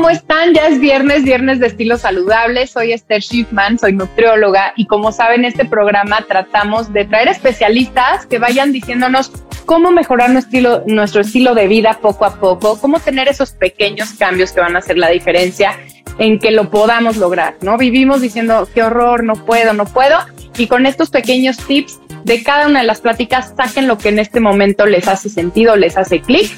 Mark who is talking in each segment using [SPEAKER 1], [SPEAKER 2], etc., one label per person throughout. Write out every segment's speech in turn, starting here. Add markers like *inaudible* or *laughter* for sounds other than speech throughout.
[SPEAKER 1] ¿cómo están? Ya es viernes, viernes de estilo saludable. Soy Esther Schiffman, soy nutrióloga y como saben, este programa tratamos de traer especialistas que vayan diciéndonos cómo mejorar nuestro estilo, de vida poco a poco, cómo tener esos pequeños cambios que van a hacer la diferencia en que lo podamos lograr, ¿no? Vivimos diciendo, qué horror, no puedo, no puedo. Y con estos pequeños tips de cada una de las pláticas, saquen lo que en este momento les hace sentido, les hace clic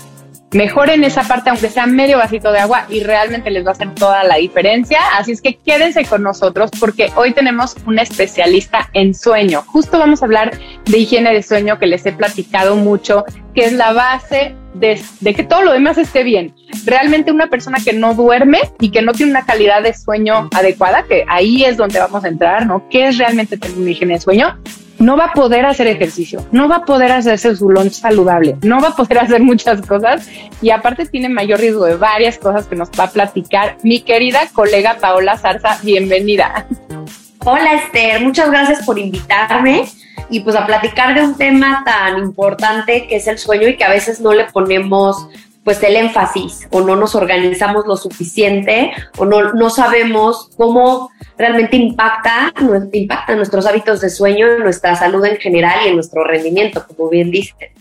[SPEAKER 1] mejoren esa parte, aunque sea medio vasito de agua, y realmente les va a hacer toda la diferencia. Así es que quédense con nosotros porque hoy tenemos un especialista en sueño. Justo vamos a hablar de higiene de sueño que les he platicado mucho, que es la base de, que todo lo demás esté bien. Realmente una persona que no duerme y que no tiene una calidad de sueño adecuada, que ahí es donde vamos a entrar, ¿no? ¿Qué es realmente tener una higiene de sueño? No va a poder hacer ejercicio, no va a poder hacerse su lunch saludable, no va a poder *laughs* hacer muchas cosas y aparte tiene mayor riesgo de varias cosas que nos va a platicar mi querida colega Paola Zarza. Bienvenida.
[SPEAKER 2] Hola Esther, muchas gracias por invitarme y pues a platicar de un tema tan importante que es el sueño y que a veces no le ponemos pues el énfasis o no nos organizamos lo suficiente o no, no sabemos cómo realmente impacta, impacta nuestros hábitos de sueño, nuestra salud en general y en nuestro rendimiento, como bien dice.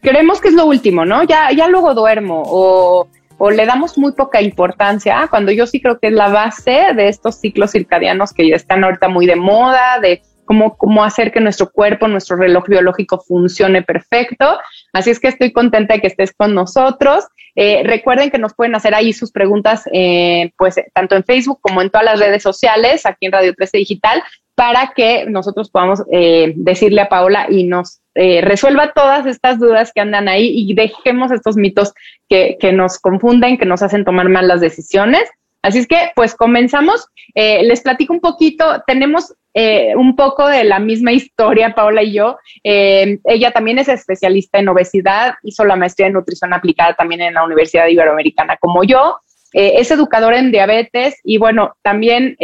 [SPEAKER 1] Creemos que es lo último, ¿no? Ya, ya luego duermo o, o le damos muy poca importancia, cuando yo sí creo que es la base de estos ciclos circadianos que ya están ahorita muy de moda, de cómo, cómo hacer que nuestro cuerpo, nuestro reloj biológico funcione perfecto. Así es que estoy contenta de que estés con nosotros. Eh, recuerden que nos pueden hacer ahí sus preguntas, eh, pues tanto en Facebook como en todas las redes sociales, aquí en Radio 13 Digital, para que nosotros podamos eh, decirle a Paola y nos resuelva todas estas dudas que andan ahí y dejemos estos mitos que, que nos confunden, que nos hacen tomar malas decisiones. Así es que, pues comenzamos. les platico un poquito. Tenemos eh, un poco de la misma historia, Paola y yo. Eh, ella también es especialista en obesidad, hizo la maestría en nutrición aplicada también en la Universidad Iberoamericana como yo. Eh, es educadora en diabetes y bueno, también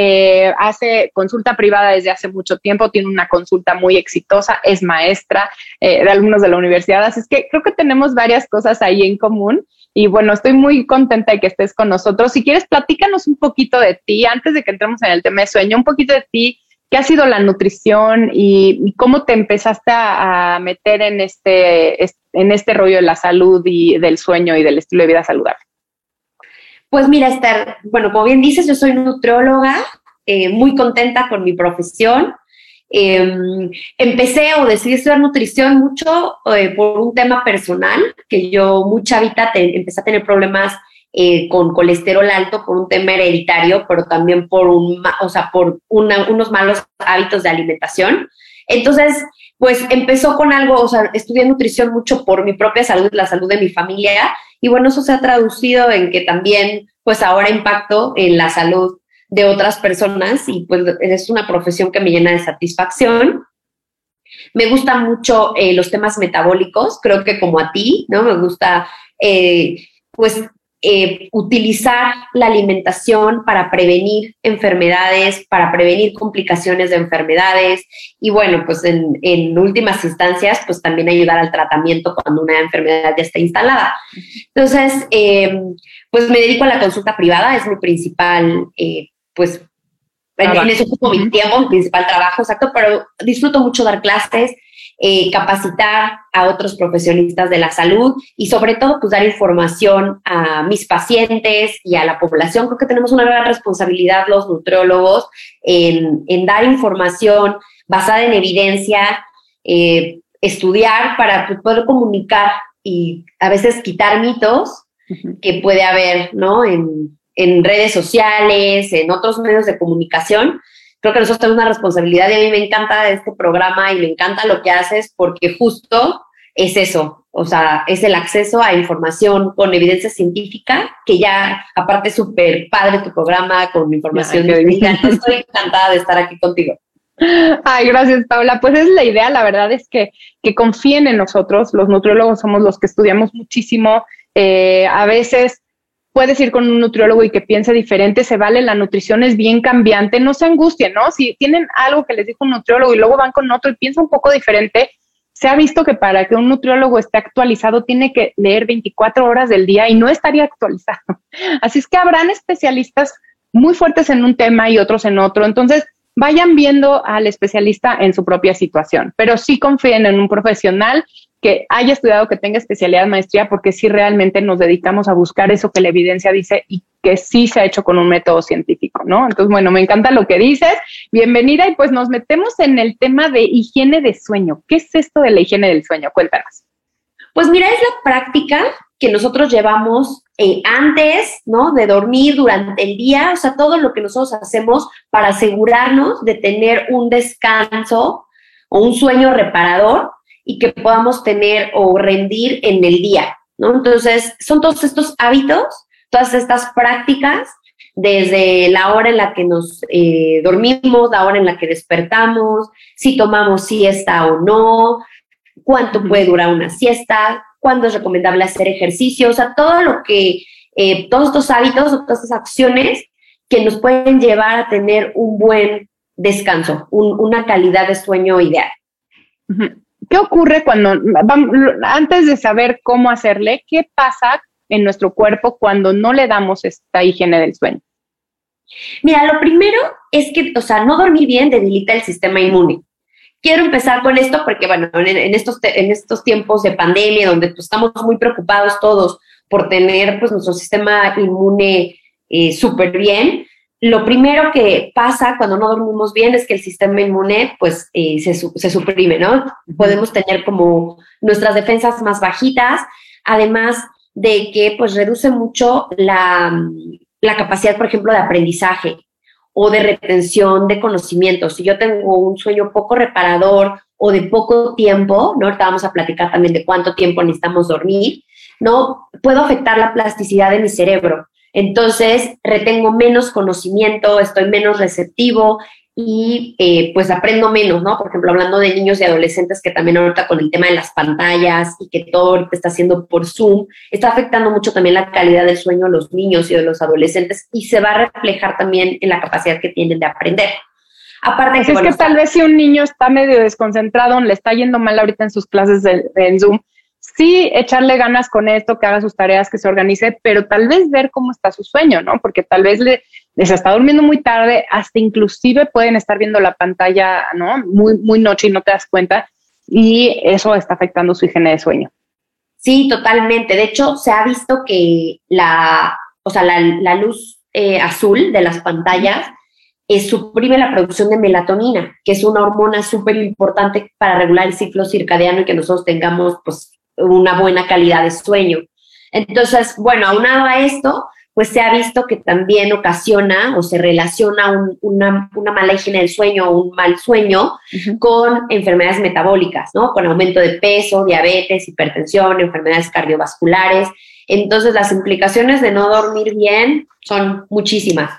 [SPEAKER 1] hace consulta privada desde hace mucho tiempo, tiene una consulta muy exitosa, es maestra de alumnos de la universidad, así es que creo que tenemos varias cosas ahí en común. Y bueno, estoy muy contenta de que estés con nosotros. Si quieres, platícanos un poquito de ti, antes de que entremos en el tema de sueño, un poquito de ti, ¿Qué ha sido la nutrición y, cómo te empezaste a, meter en este, en este rollo de la salud y del sueño y del estilo de vida saludable?
[SPEAKER 2] Pues mira, Esther, bueno, como bien dices, yo soy nutrióloga, eh, muy contenta con mi profesión. Em, empecé o decidí estudiar nutrición mucho eh, por un tema personal, que yo mucha vida empecé a tener problemas eh, con colesterol alto por un tema hereditario, pero también por, un, o sea, por unos malos hábitos de alimentación. Entonces, pues empezó con algo, o sea, estudié nutrición mucho por mi propia salud, la salud de mi familia, y bueno, eso se ha traducido en que también, pues ahora impacto en la salud de otras personas y pues es una profesión que me llena de satisfacción. Me gustan mucho eh, los temas metabólicos, creo que como a ti, ¿no? Me gusta, eh, pues, eh, utilizar la alimentación para prevenir enfermedades, para prevenir complicaciones de enfermedades y bueno, pues en, últimas instancias, pues también ayudar al tratamiento cuando una enfermedad ya está instalada. Entonces, pues me dedico a la consulta privada, es mi principal, pues en, eso ocupo mi tiempo, mi principal trabajo, exacto, pero disfruto mucho dar clases, eh, capacitar a otros profesionistas de la salud y sobre todo pues dar información a mis pacientes y a la población. Creo que tenemos una gran responsabilidad los nutriólogos en, dar información basada en evidencia, eh, estudiar para pues, poder comunicar y a veces quitar mitos que puede haber ¿no? en, en redes sociales, en otros medios de comunicación creo que nosotros tenemos una responsabilidad y a mí me encanta este programa y me encanta lo que haces porque justo es eso, o sea, es el acceso a información con evidencia científica, que ya aparte es súper padre tu programa con información. Estoy encantada de estar aquí contigo.
[SPEAKER 1] Ay, gracias, Paula. Pues es la idea, la verdad es que, que confíen en nosotros. Los nutriólogos somos los que estudiamos muchísimo. Eh, a veces puedes ir con un nutriólogo y que piense diferente, se vale, la nutrición es bien cambiante, no se angustien, ¿no? Si tienen algo que les dijo un nutriólogo y luego van con otro y piensa un poco diferente, se ha visto que para que un nutriólogo esté actualizado tiene que leer 24 horas del día y no estaría actualizado. *laughs* Así es que habrán especialistas muy fuertes en un tema y otros en otro. Entonces, vayan viendo al especialista en su propia situación, pero sí confíen en un profesional que haya estudiado, que tenga especialidad maestría, porque sí realmente nos dedicamos a buscar eso que la evidencia dice y que sí se ha hecho con un método científico, ¿no? Entonces, bueno, me encanta lo que dices. Bienvenida y pues nos metemos en el tema de higiene de sueño. ¿Qué es esto de la higiene del sueño? Cuéntanos.
[SPEAKER 2] Pues mira, es la práctica que nosotros llevamos eh, antes, ¿no? De dormir durante el día, o sea, todo lo que nosotros hacemos para asegurarnos de tener un descanso o un sueño reparador y que podamos tener o rendir en el día, ¿no? Entonces, son todos estos hábitos, todas estas prácticas, desde la hora en la que nos eh, dormimos, la hora en la que despertamos, si tomamos siesta o no, cuánto puede durar una siesta, cuándo es recomendable hacer ejercicio, o sea, todo lo que, eh, todos estos hábitos, todas estas acciones que nos pueden llevar a tener un buen descanso, una calidad de sueño ideal.
[SPEAKER 1] ¿Qué ocurre cuando, antes de saber cómo hacerle, qué pasa en nuestro cuerpo cuando no le damos esta higiene del sueño?
[SPEAKER 2] Mira, lo primero es que, o sea, no dormir bien debilita el sistema inmune. Quiero empezar con esto porque, bueno, en, estos, en estos tiempos de pandemia, donde pues, estamos muy preocupados todos por tener pues, nuestro sistema inmune eh, súper bien, lo primero que pasa cuando no dormimos bien es que el sistema inmune pues eh, se, se, suprime, ¿no? Podemos tener como nuestras defensas más bajitas, además de que pues reduce mucho la, la capacidad, por ejemplo, de aprendizaje o de retención de conocimientos. Si yo tengo un sueño poco reparador o de poco tiempo, ¿no? Ahorita vamos a platicar también de cuánto tiempo necesitamos dormir, ¿no? Puedo afectar la plasticidad de mi cerebro. Entonces, retengo menos conocimiento, estoy menos receptivo y eh, pues aprendo menos, ¿no? Por ejemplo, hablando de niños y adolescentes que también ahorita con el tema de las pantallas y que todo ahorita está haciendo por Zoom, está afectando mucho también la calidad del sueño de los niños y de los adolescentes y se va a reflejar también en la capacidad que tienen de aprender.
[SPEAKER 1] Aparte que, es que tal vez si un niño está medio desconcentrado, le está yendo mal ahorita en sus clases de, en Zoom, sí echarle ganas con esto, que haga sus tareas, que se organice, pero tal vez ver cómo está su sueño, ¿no? Porque tal vez le, les está durmiendo muy tarde, hasta inclusive pueden estar viendo la pantalla, ¿no? Muy, muy noche y no te das cuenta, y eso está afectando su higiene de sueño.
[SPEAKER 2] Sí, totalmente. De hecho, se ha visto que la, o sea, la, luz eh, azul de las pantallas eh, suprime la producción de melatonina, que es una hormona súper importante para regular el ciclo circadiano y que nosotros tengamos pues, una buena calidad de sueño. Entonces, bueno, aunado a esto, pues se ha visto que también ocasiona o se relaciona una, mala higiene del sueño o un mal sueño con enfermedades metabólicas, ¿no? Con aumento de peso, diabetes, hipertensión, enfermedades cardiovasculares. Entonces, las implicaciones de no dormir bien son muchísimas.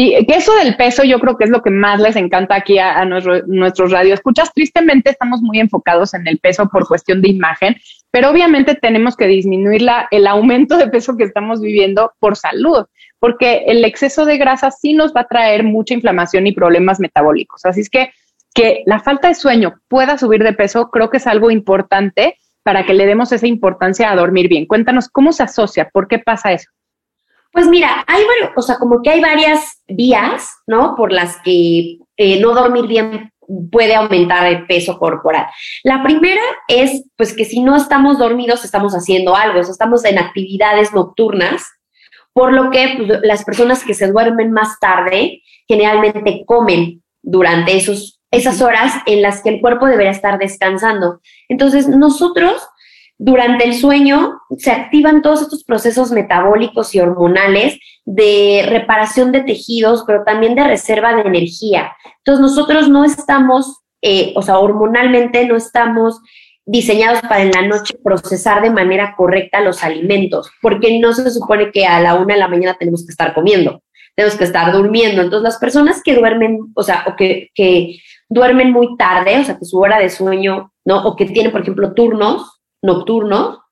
[SPEAKER 1] Y que eso del peso yo creo que es lo que más les encanta aquí a, nuestros radioescuchas. Tristemente estamos muy enfocados en el peso por cuestión de imagen, pero obviamente tenemos que disminuir la, el aumento de peso que estamos viviendo por salud, porque el exceso de grasa sí nos va a traer mucha inflamación y problemas metabólicos. Así es que que la falta de sueño pueda subir de peso, creo que es algo importante para que le demos esa importancia a dormir bien. Cuéntanos cómo se asocia, por qué pasa eso.
[SPEAKER 2] Pues mira, hay varios, o sea, como que hay varias vías, ¿no? Por las que eh, no dormir bien puede aumentar el peso corporal. La primera es, pues, que si no estamos dormidos, estamos haciendo algo, o sea, estamos en actividades nocturnas, por lo que pues, las personas que se duermen más tarde generalmente comen durante esos, esas horas en las que el cuerpo debería estar descansando. Entonces, nosotros durante el sueño se activan todos estos procesos metabólicos y hormonales de reparación de tejidos, pero también de reserva de energía. Entonces nosotros no estamos, eh, o sea, hormonalmente no estamos diseñados para en la noche procesar de manera correcta los alimentos, porque no se supone que a la una de la mañana tenemos que estar comiendo, tenemos que estar durmiendo. Entonces las personas que duermen, o sea, o que, que duermen muy tarde, o sea, que su hora de sueño, ¿no? O que tienen, por ejemplo, turnos, nocturno,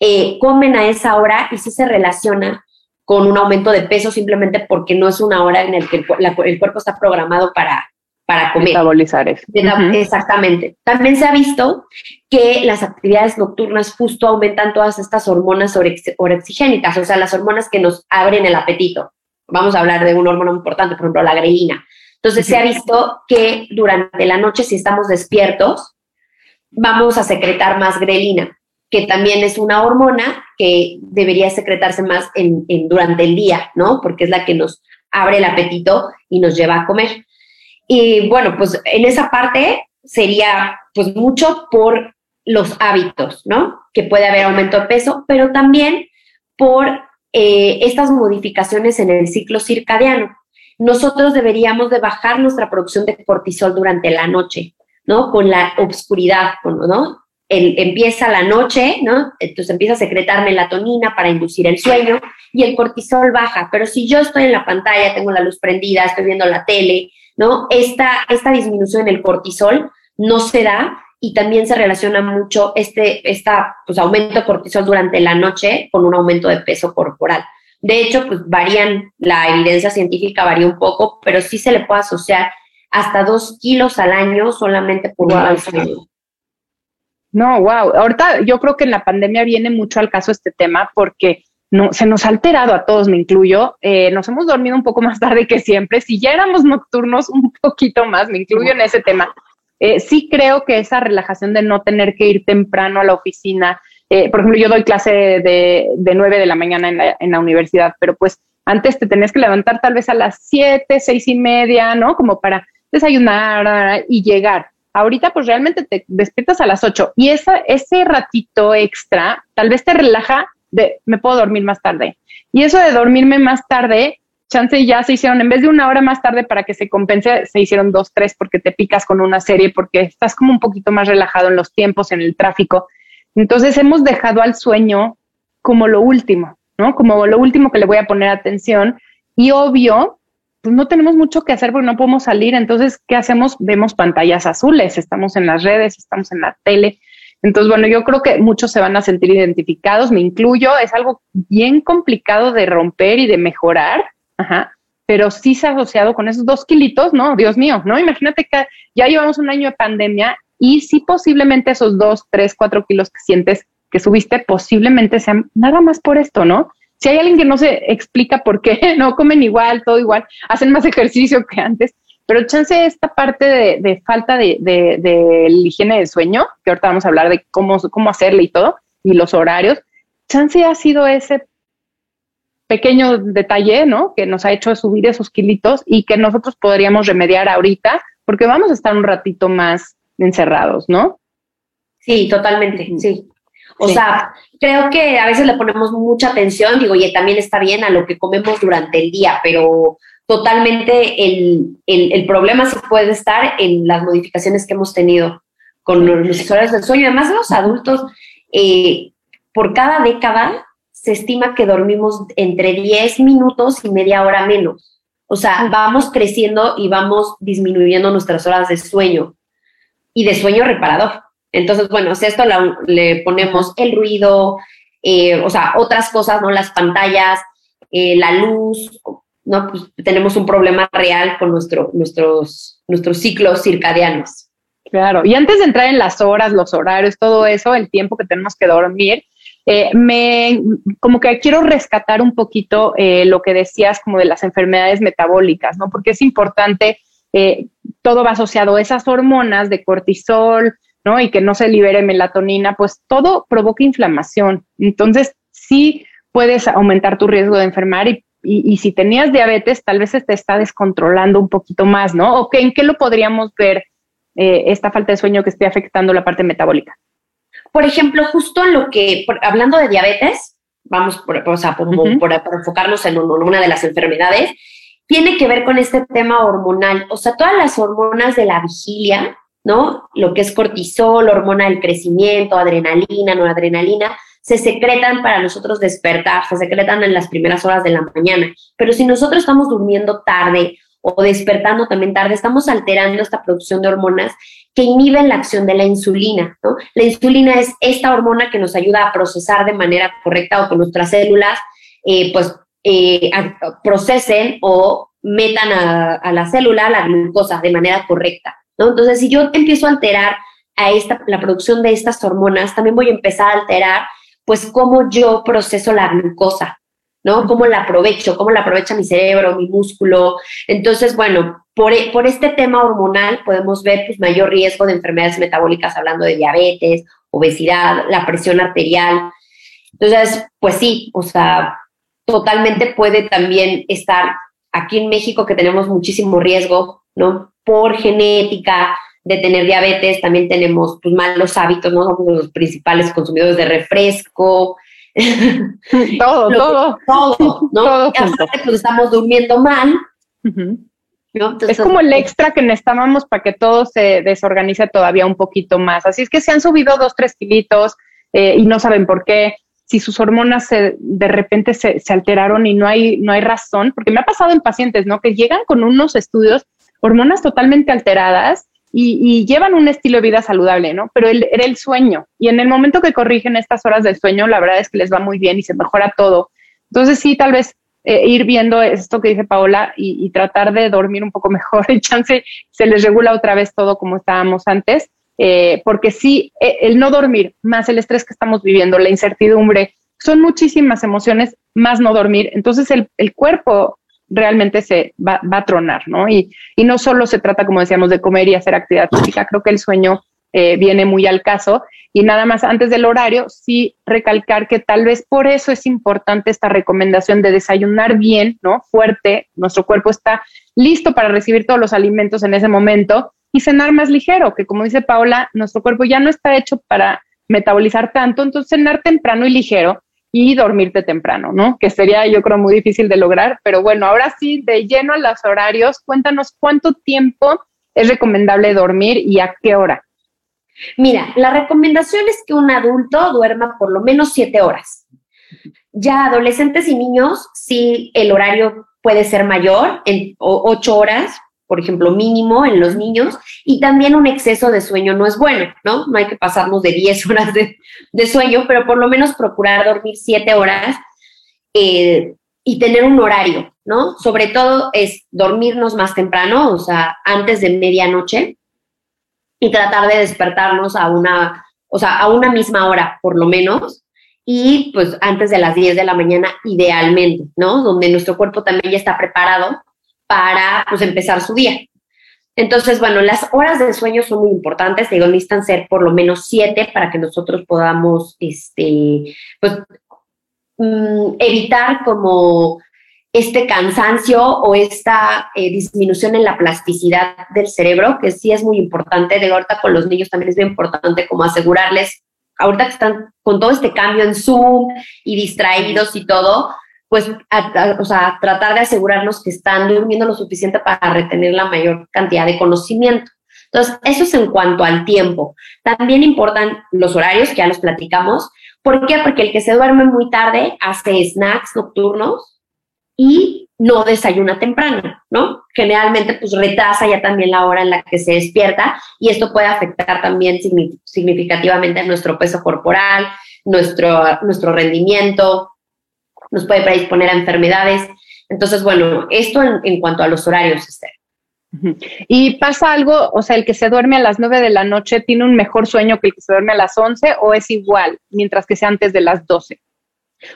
[SPEAKER 2] eh, comen a esa hora y sí se relaciona con un aumento de peso simplemente porque no es una hora en la que el, cuerpo está programado para, para comer.
[SPEAKER 1] Metabolizar eso.
[SPEAKER 2] Exactamente. También se ha visto que las actividades nocturnas justo aumentan todas estas hormonas orexigénicas, o sea, las hormonas que nos abren el apetito. Vamos a hablar de un hormono importante, por ejemplo, la grelina. Entonces, se ha visto que durante la noche, si estamos despiertos, vamos a secretar más grelina, que también es una hormona que debería secretarse más en, durante el día, ¿no? Porque es la que nos abre el apetito y nos lleva a comer. Y bueno, pues en esa parte sería pues mucho por los hábitos, ¿no? Que puede haber aumento de peso, pero también por eh, estas modificaciones en el ciclo circadiano. Nosotros deberíamos de bajar nuestra producción de cortisol durante la noche, ¿no? Con la obscuridad, ¿no? empieza la noche, ¿no? Entonces empieza a secretar melatonina para inducir el sueño y el cortisol baja. Pero si yo estoy en la pantalla, tengo la luz prendida, estoy viendo la tele, ¿no? Esta, esta disminución en el cortisol no se da y también se relaciona mucho este esta, pues, aumento de cortisol durante la noche con un aumento de peso corporal. De hecho, pues varían, la evidencia científica varía un poco, pero sí se le puede asociar hasta dos kilos al año solamente por un mal sueño.
[SPEAKER 1] No, wow. Ahorita yo creo que en la pandemia viene mucho al caso este tema porque no, se nos ha alterado a todos, me incluyo. Eh, nos hemos dormido un poco más *laughs* tarde que siempre. Si ya éramos nocturnos, un poquito más, me incluyo en ese tema. Eh, sí creo que esa relajación de no tener que ir temprano a la oficina, eh, por ejemplo, yo doy clase de, de 9 de la mañana en la, en la, universidad, pero pues antes te tenías que levantar tal vez a las 7, seis y media, ¿no? Como para desayunar y llegar. Ahorita pues realmente te despiertas a las 8 y ese ratito extra tal vez te relaja de me puedo dormir más tarde. Y eso de dormirme más tarde, chance ya se hicieron, en vez de una hora más tarde para que se compense, se hicieron dos, tres porque te picas con una serie, porque estás como un poquito más relajado en los tiempos, en el tráfico. Entonces hemos dejado al sueño como lo último, ¿no? Como lo último que le voy a poner atención. Y obvio, no tenemos mucho que hacer porque no podemos salir. Entonces, ¿qué hacemos? Vemos pantallas azules, estamos en las redes, estamos en la tele. Entonces, bueno, yo creo que muchos se van a sentir identificados, me incluyo, es algo bien complicado de romper y de mejorar, ajá, pero sí se ha asociado con esos dos kilitos, ¿no? Dios mío, ¿no? Imagínate que ya llevamos un año de pandemia y sí posiblemente esos dos, tres, cuatro kilos que sientes que subiste posiblemente sean nada más por esto, ¿no? Si hay alguien que no se explica por qué, *laughs* no comen igual, todo igual, hacen más ejercicio que antes, pero chance esta parte de, falta de, de, higiene del sueño, que ahorita vamos a hablar de cómo, cómo hacerle y todo, y los horarios, chance ha sido ese pequeño detalle, ¿no? Que nos ha hecho subir esos kilitos y que nosotros podríamos remediar ahorita, porque vamos a estar un ratito más encerrados, ¿no?
[SPEAKER 2] Sí, totalmente, sí. O sea, creo que a veces le ponemos mucha atención, digo, y también está bien a lo que comemos durante el día, pero totalmente el, el, problema se puede estar en las modificaciones que hemos tenido con los horarios del sueño. Además, los adultos, eh, por cada década se estima que dormimos entre 10 minutos y media hora menos. O sea, vamos creciendo y vamos disminuyendo nuestras horas de sueño y de sueño reparador. Entonces, bueno, si esto le ponemos el ruido, eh, o sea, otras cosas, ¿no? Las pantallas, eh, la luz, ¿no? Pues tenemos un problema real con nuestro, nuestros, nuestros ciclos circadianos.
[SPEAKER 1] Claro, y antes de entrar en las horas, los horarios, todo eso, el tiempo que tenemos que dormir, eh, me como que quiero rescatar un poquito lo que decías como de las enfermedades metabólicas, ¿no? Porque es importante, todo va asociado a esas hormonas de cortisol, ¿no? Y que no se libere melatonina, pues todo provoca inflamación. Entonces, sí puedes aumentar tu riesgo de enfermar y, y, si tenías diabetes, tal vez se te está descontrolando un poquito más, ¿no? ¿O en qué lo podríamos ver eh, esta falta de sueño que esté afectando la parte metabólica?
[SPEAKER 2] Por ejemplo, justo en lo que, hablando de diabetes, vamos por, o sea, por, enfocarnos en una de las enfermedades, tiene que ver con este tema hormonal. O sea, todas las hormonas de la vigilia, ¿no? Lo que es cortisol, hormona del crecimiento, adrenalina, noradrenalina, se secretan para nosotros despertar, se secretan en las primeras horas de la mañana. Pero si nosotros estamos durmiendo tarde o despertando también tarde, estamos alterando esta producción de hormonas que inhiben la acción de la insulina, ¿no? La insulina es esta hormona que nos ayuda a procesar de manera correcta o que nuestras células, eh, pues, eh, procesen o metan a, la célula la glucosa de manera correcta, ¿no? Entonces, si yo empiezo a alterar a esta, la producción de estas hormonas, también voy a empezar a alterar, pues, cómo yo proceso la glucosa, ¿no? Cómo la aprovecho, cómo la aprovecha mi cerebro, mi músculo. Entonces, bueno, por, por este tema hormonal podemos ver pues, mayor riesgo de enfermedades metabólicas, hablando de diabetes, obesidad, la presión arterial. Entonces, pues sí, o sea, totalmente puede también estar aquí en México que tenemos muchísimo riesgo, ¿no? Por genética de tener diabetes, también tenemos pues, malos hábitos, ¿no? Somos los principales consumidores de refresco. *laughs*
[SPEAKER 1] todo, todo.
[SPEAKER 2] Todo, ¿no? Todo aparte, pues estamos durmiendo mal.
[SPEAKER 1] es como el extra que necesitábamos para que todo se desorganice todavía un poquito más. Así es que se han subido dos, tres kilitos eh, y no saben por qué si sus hormonas se, de repente se, se, alteraron y no hay, no hay razón, porque me ha pasado en pacientes, ¿no? Que llegan con unos estudios, hormonas totalmente alteradas y, y llevan un estilo de vida saludable, ¿no? Pero el, era el sueño. Y en el momento que corrigen estas horas del sueño, la verdad es que les va muy bien y se mejora todo. Entonces sí, tal vez eh, ir viendo esto que dice Paola y, y, tratar de dormir un poco *laughs* mejor, el chance se les regula otra vez todo como estábamos antes eh, porque sí, eh, el no dormir, más el estrés que estamos viviendo, la incertidumbre, son muchísimas emociones, más no dormir. Entonces el cuerpo realmente se va, a tronar, ¿no? Y, y, no solo se trata, como decíamos, de comer y hacer actividad física, creo que el sueño eh, viene muy al caso. Y nada más antes del horario, sí recalcar que tal vez por eso es importante esta recomendación de desayunar bien, ¿no? Fuerte, nuestro cuerpo está listo para recibir todos los alimentos en ese momento y cenar más ligero, que como dice Paola, nuestro cuerpo ya no está hecho para metabolizar tanto, entonces cenar temprano y ligero y dormirte temprano, ¿no? Que sería yo creo muy difícil de lograr, pero bueno, ahora sí, de lleno a los horarios, cuéntanos cuánto tiempo es recomendable dormir y a qué hora.
[SPEAKER 2] Mira, la recomendación es que un adulto duerma por lo menos siete horas. Ya adolescentes y niños, sí, el horario puede ser mayor, en ocho horas, por ejemplo, mínimo en los niños, y también un exceso de sueño no es bueno, ¿no? No hay que pasarnos de 10 *laughs* horas de, sueño, pero por lo menos procurar dormir 7 horas eh, y tener un horario, ¿no? Sobre todo es dormirnos más temprano, o sea, antes de medianoche, y tratar de despertarnos a una, o sea, a una misma hora, por lo menos, y pues antes de las 10 de la mañana, idealmente, ¿no? Donde nuestro cuerpo también ya está preparado para pues, empezar su día. Entonces, bueno, las horas de sueño son muy importantes, digo, necesitan ser por lo menos siete para que nosotros podamos, este, pues, mm, evitar como este cansancio o esta eh, disminución en la plasticidad del cerebro, que sí es muy importante. De ahorita con los niños también es muy importante como asegurarles, ahorita que están con todo este cambio en Zoom y distraídos y todo, pues, o sea, tratar de asegurarnos que están durmiendo lo suficiente para retener la mayor cantidad de conocimiento. Entonces, eso es en cuanto al tiempo. También importan los horarios, que ya los platicamos. ¿Por qué? Porque el que se duerme muy tarde hace snacks nocturnos y no desayuna temprano, ¿no? Generalmente, pues retrasa ya también la hora en la que se despierta y esto puede afectar también significativamente a nuestro peso corporal, nuestro, nuestro rendimiento, nos puede predisponer a enfermedades. Entonces, bueno, esto en, cuanto a los horarios, Esther.
[SPEAKER 1] ¿Y pasa algo, o sea, el que se duerme a las 9 de la noche tiene un mejor sueño que el que se duerme a las 11 o es igual, mientras que sea antes de las 12?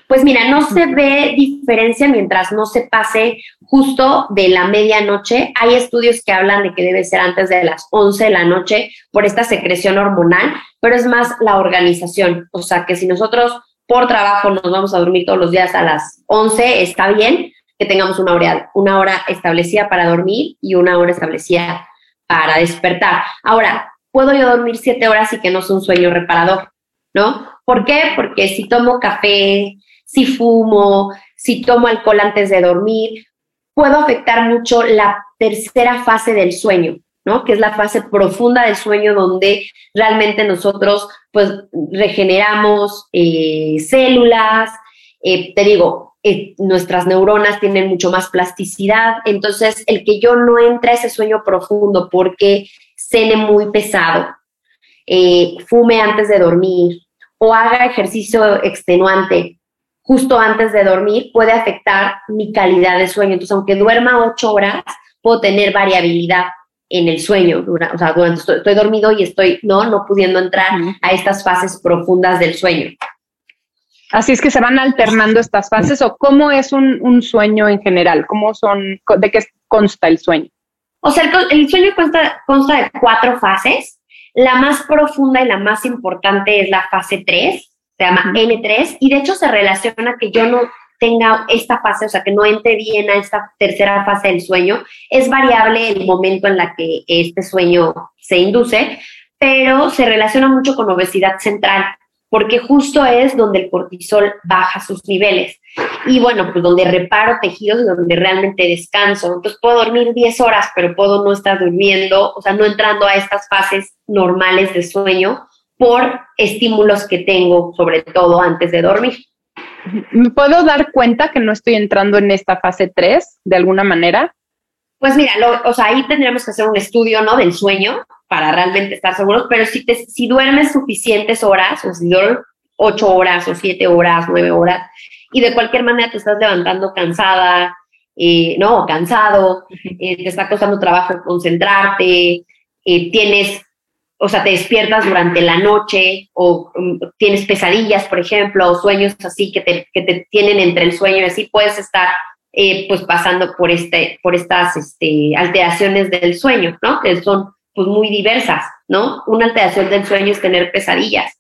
[SPEAKER 2] Pues mira, no se ve diferencia mientras no se pase justo de la medianoche. Hay estudios que hablan de que debe ser antes de las 11 de la noche por esta secreción hormonal, pero es más la organización. O sea, que si nosotros por trabajo nos vamos a dormir todos los días a las 11, está bien que tengamos una hora, una hora establecida para dormir y una hora establecida para despertar. Ahora, puedo yo dormir siete horas y que no sea un sueño reparador, ¿no? ¿Por qué? Porque si tomo café, si fumo, si tomo alcohol antes de dormir, puedo afectar mucho la tercera fase del sueño, ¿no? Que es la fase profunda del sueño donde realmente nosotros pues regeneramos eh, células, eh, te digo, eh, nuestras neuronas tienen mucho más plasticidad, entonces el que yo no entre a ese sueño profundo porque cene muy pesado, fume antes de dormir o haga ejercicio extenuante justo antes de dormir puede afectar mi calidad de sueño. Entonces, aunque duerma ocho horas, puedo tener variabilidad en el sueño, o sea, cuando estoy, dormido y estoy no, no pudiendo entrar a estas fases profundas del sueño.
[SPEAKER 1] Así es que se van alternando estas fases o cómo es un, sueño en general, cómo son, de qué consta el sueño.
[SPEAKER 2] O sea, el, sueño consta, consta, de cuatro fases. La más profunda y la más importante es la fase 3, se llama N3, y de hecho se relaciona que yo no tenga esta fase, o sea, que no entre bien a esta tercera fase del sueño. Es variable el momento en la que este sueño se induce, pero se relaciona mucho con obesidad central, porque justo es donde el cortisol baja sus niveles. Y bueno, pues donde reparo tejidos y donde realmente descanso. Entonces puedo dormir 10 horas, pero puedo no estar durmiendo, o sea, no entrando a estas fases normales de sueño por estímulos que tengo, sobre todo antes de dormir.
[SPEAKER 1] ¿Me puedo dar cuenta que no estoy entrando en esta fase 3 de alguna manera?
[SPEAKER 2] Pues mira, o sea, ahí tendríamos que hacer un estudio, ¿no? Del sueño para realmente estar seguros, pero si, te, si duermes suficientes horas, o si duermes 8 horas o 7 horas, 9 horas, y de cualquier manera te estás levantando cansada, eh, ¿no? Cansado, eh, te está costando trabajo concentrarte, eh, tienes o sea, te despiertas durante la noche o um, tienes pesadillas, por ejemplo, o sueños así que te, que te tienen entre el sueño y así puedes estar eh, pues pasando por, este, por estas este, alteraciones del sueño, ¿no? Que son pues muy diversas, ¿no? Una alteración del sueño es tener pesadillas.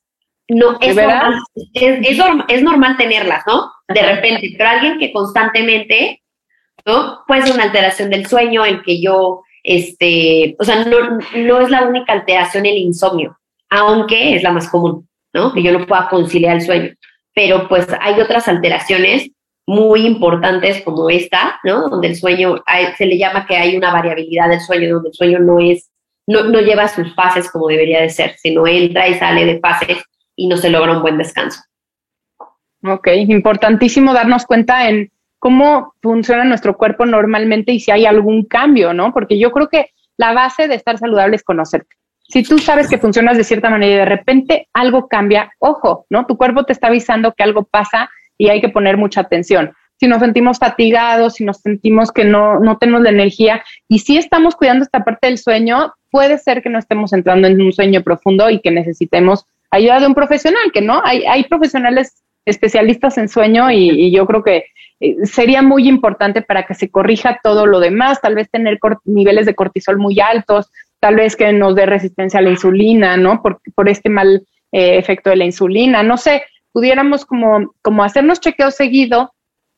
[SPEAKER 2] No, es normal, es, es, normal tenerlas, ¿no? De repente, pero alguien que constantemente, ¿no? Puede ser una alteración del sueño en que yo este, o sea, no, no es la única alteración el insomnio, aunque es la más común, ¿no? Que yo no pueda conciliar el sueño. Pero pues hay otras alteraciones muy importantes como esta, ¿no? Donde el sueño, se le llama que hay una variabilidad del sueño, donde el sueño no es, no, no lleva sus fases como debería de ser, sino entra y sale de fases y no se logra un buen descanso.
[SPEAKER 1] Ok, importantísimo darnos cuenta en cómo funciona nuestro cuerpo normalmente y si hay algún cambio, ¿no? Porque yo creo que la base de estar saludable es conocerte. Si tú sabes que funcionas de cierta manera y de repente algo cambia, ojo, ¿no? Tu cuerpo te está avisando que algo pasa y hay que poner mucha atención. Si nos sentimos fatigados, si nos sentimos que no, no tenemos la energía y si estamos cuidando esta parte del sueño, puede ser que no estemos entrando en un sueño profundo y que necesitemos ayuda de un profesional, que no, hay, hay profesionales especialistas en sueño y yo creo que eh, sería muy importante para que se corrija todo lo demás, tal vez tener niveles de cortisol muy altos, tal vez que nos dé resistencia a la insulina, ¿no? Por, por este mal eh, efecto de la insulina, no sé, pudiéramos como, como hacernos chequeos seguido,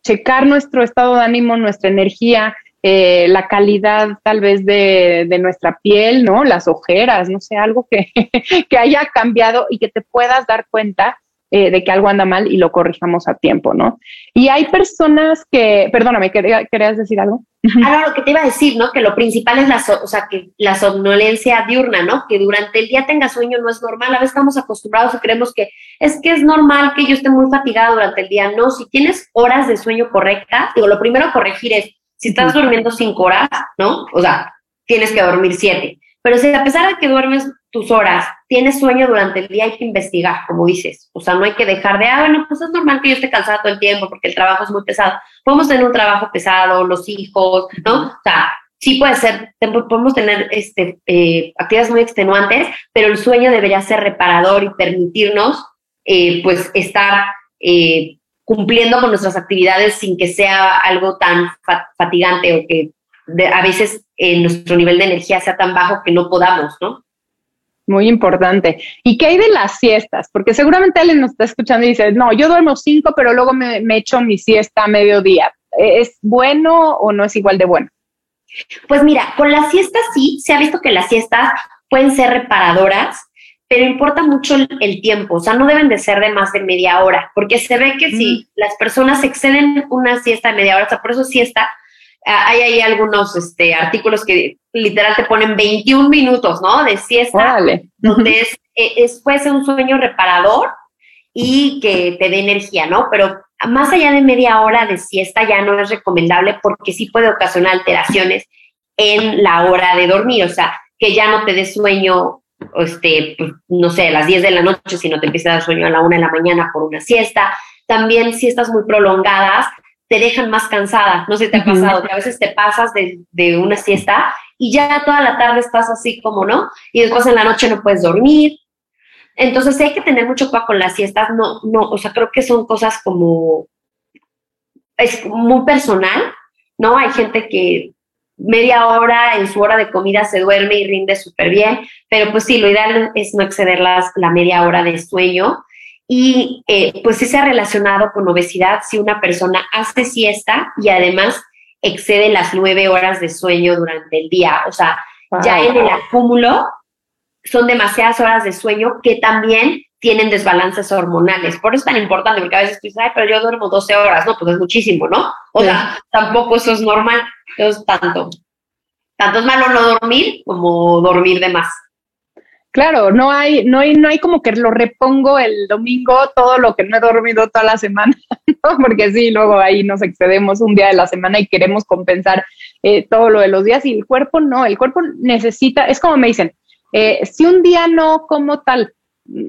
[SPEAKER 1] checar nuestro estado de ánimo, nuestra energía, eh, la calidad tal vez de, de, nuestra piel, ¿no? Las ojeras, no sé, algo que, *laughs* que haya cambiado y que te puedas dar cuenta eh, de que algo anda mal y lo corrijamos a tiempo, ¿no? Y hay personas que, perdóname, ¿querías decir algo?
[SPEAKER 2] Ah, lo que te iba a decir, ¿no? Que lo principal es la, o sea, que la somnolencia diurna, ¿no? Que durante el día tenga sueño no es normal. A veces estamos acostumbrados y creemos que es que es normal que yo esté muy fatigada durante el día. No, si tienes horas de sueño correctas, digo, lo primero a corregir es, si estás durmiendo cinco horas, ¿no? O sea, tienes que dormir siete. Pero si a pesar de que duermes tus horas, tienes sueño durante el día, hay que investigar, como dices. O sea, no hay que dejar de, ah, bueno, pues es normal que yo esté cansada todo el tiempo porque el trabajo es muy pesado. Podemos tener un trabajo pesado, los hijos, ¿no? O sea, sí puede ser, podemos tener este, eh, actividades muy extenuantes, pero el sueño debería ser reparador y permitirnos, eh, pues, estar eh, cumpliendo con nuestras actividades sin que sea algo tan fatigante o que a veces nuestro nivel de energía sea tan bajo que no podamos, ¿no?
[SPEAKER 1] Muy importante. ¿Y qué hay de las siestas? Porque seguramente alguien nos está escuchando y dice, no, yo duermo cinco, pero luego me, me echo mi siesta a mediodía. ¿Es bueno o no es igual de bueno?
[SPEAKER 2] Pues mira, con las siestas sí, se ha visto que las siestas pueden ser reparadoras, pero importa mucho el, tiempo, o sea, no deben de ser de más de media hora, porque se ve que si mm. las personas exceden una siesta de media hora, o sea, por eso siesta, hay ahí algunos este, artículos que literal te ponen 21 minutos, ¿no? De siesta. Donde eh, es, puede ser un sueño reparador y que te dé energía, ¿no? Pero más allá de media hora de siesta ya no es recomendable porque sí puede ocasionar alteraciones en la hora de dormir, o sea, que ya no te dé sueño, este, pues, no sé, a las 10 de la noche, sino te empieza a dar sueño a la 1 de la mañana por una siesta, también siestas muy prolongadas te dejan más cansada. No sé si te ha pasado que a veces te pasas de, de, una siesta y ya toda la tarde estás así como, ¿no? Y después en la noche no puedes dormir. Entonces hay que tener mucho cuidado con las siestas. No, no, o sea, creo que son cosas como, es muy personal, ¿no? Hay gente que media hora en su hora de comida se duerme y rinde súper bien, pero pues sí, lo ideal es no exceder las, la media hora de sueño. Y eh, pues sí se ha relacionado con obesidad si una persona hace siesta y además excede las nueve horas de sueño durante el día. O sea, ya en el acúmulo son demasiadas horas de sueño que también tienen desbalances hormonales. Por eso es tan importante, porque a veces tú dices, ay, pero yo duermo 12 horas, no, pues es muchísimo, ¿no? O sea, tampoco eso es normal, es tanto. Tanto es malo no dormir como dormir de más.
[SPEAKER 1] Claro, no hay, no hay, no hay como que lo repongo el domingo todo lo que no he dormido toda la semana, *laughs* ¿no? porque sí, luego ahí nos excedemos un día de la semana y queremos compensar eh, todo lo de los días y el cuerpo no, el cuerpo necesita, es como me dicen, eh, si un día no como tal,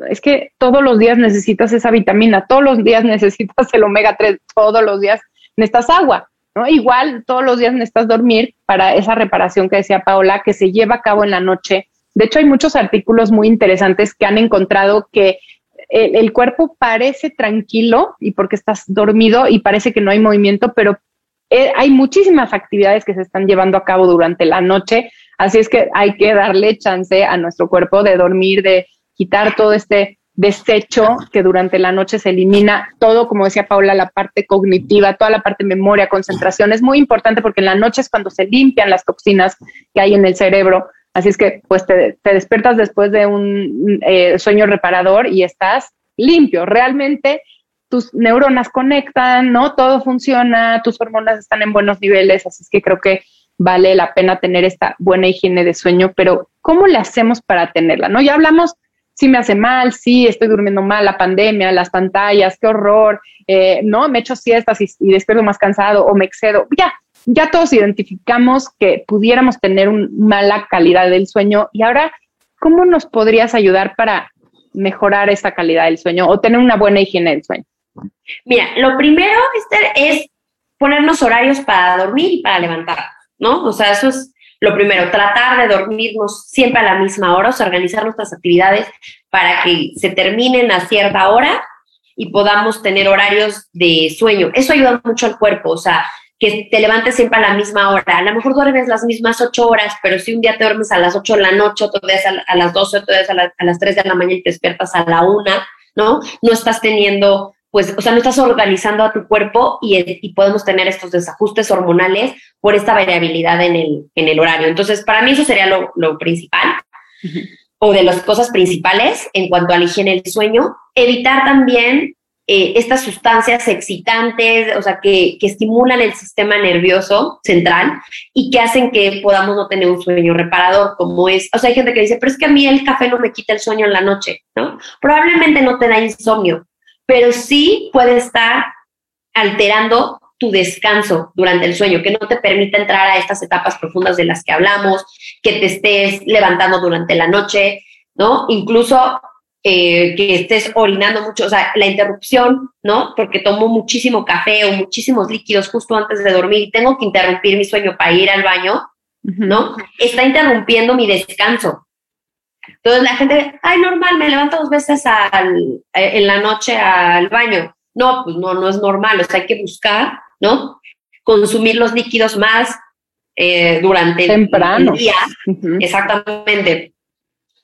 [SPEAKER 1] es que todos los días necesitas esa vitamina, todos los días *laughs* necesitas el omega 3, todos los días necesitas agua, ¿no? Igual todos los días necesitas dormir para esa reparación que decía Paola, que se lleva a cabo en la noche. De hecho, hay muchos artículos muy interesantes que han encontrado que el, cuerpo parece tranquilo y porque estás dormido y parece que no hay movimiento, pero eh, hay muchísimas actividades que se están llevando a cabo durante la noche, así es que hay que darle chance a nuestro cuerpo de dormir, de quitar todo este desecho que durante la noche se elimina todo, como decía Paula, la parte cognitiva, toda la parte memoria, concentración. Es muy importante porque en la noche es cuando se limpian las toxinas que hay en el cerebro. Así es que pues te, despiertas después de un eh, sueño reparador y estás limpio. Realmente tus neuronas conectan, ¿no? Todo funciona, tus hormonas están en buenos niveles, así es que creo que vale la pena tener esta buena higiene de sueño, pero ¿cómo le hacemos para tenerla? ¿No? Ya hablamos sí me hace mal, sí estoy durmiendo mal, la pandemia, las pantallas, qué horror, eh, no, me echo siestas y, y, despierto más cansado o me excedo. Ya, ya todos identificamos que pudiéramos tener una mala calidad del sueño y ahora, ¿cómo nos podrías ayudar para mejorar esa calidad del sueño o tener una buena higiene del sueño?
[SPEAKER 2] Mira, lo primero, Esther, es ponernos horarios para dormir y para levantar, ¿no? O sea, eso es lo primero, tratar de dormirnos siempre a la misma hora, o sea, organizar nuestras actividades para que se terminen a cierta hora y podamos tener horarios de sueño. Eso ayuda mucho al cuerpo, o sea, que te levantes siempre a la misma hora. A lo mejor duermes las mismas ocho horas, pero si un día te duermes a las ocho de la noche, otro día a, las doce, otro día a, las tres de la mañana y te despiertas a la una, ¿no? No estás teniendo pues, o sea, no estás organizando a tu cuerpo y, podemos tener estos desajustes hormonales por esta variabilidad en el, en el horario. Entonces, para mí eso sería lo, principal o de las cosas principales en cuanto a la higiene del sueño. Evitar también eh, estas sustancias excitantes, o sea, que, que, estimulan el sistema nervioso central y que hacen que podamos no tener un sueño reparador, como es, o sea, hay gente que dice, pero es que a mí el café no me quita el sueño en la noche, ¿no? Probablemente no te da insomnio, pero sí puede estar alterando tu descanso durante el sueño, que no te permita entrar a estas etapas profundas de las que hablamos, que te estés levantando durante la noche, ¿no? Incluso eh, que estés orinando mucho, o sea, la interrupción, ¿no? Porque tomo muchísimo café o muchísimos líquidos justo antes de dormir y tengo que interrumpir mi sueño para ir al baño, ¿no? Está interrumpiendo mi descanso. Entonces la gente, ay, normal, me levanto dos veces al, eh, en la noche al baño. No, pues no, no es normal, o sea, hay que buscar, ¿no? Consumir los líquidos más eh, durante
[SPEAKER 1] el
[SPEAKER 2] día. Exactamente.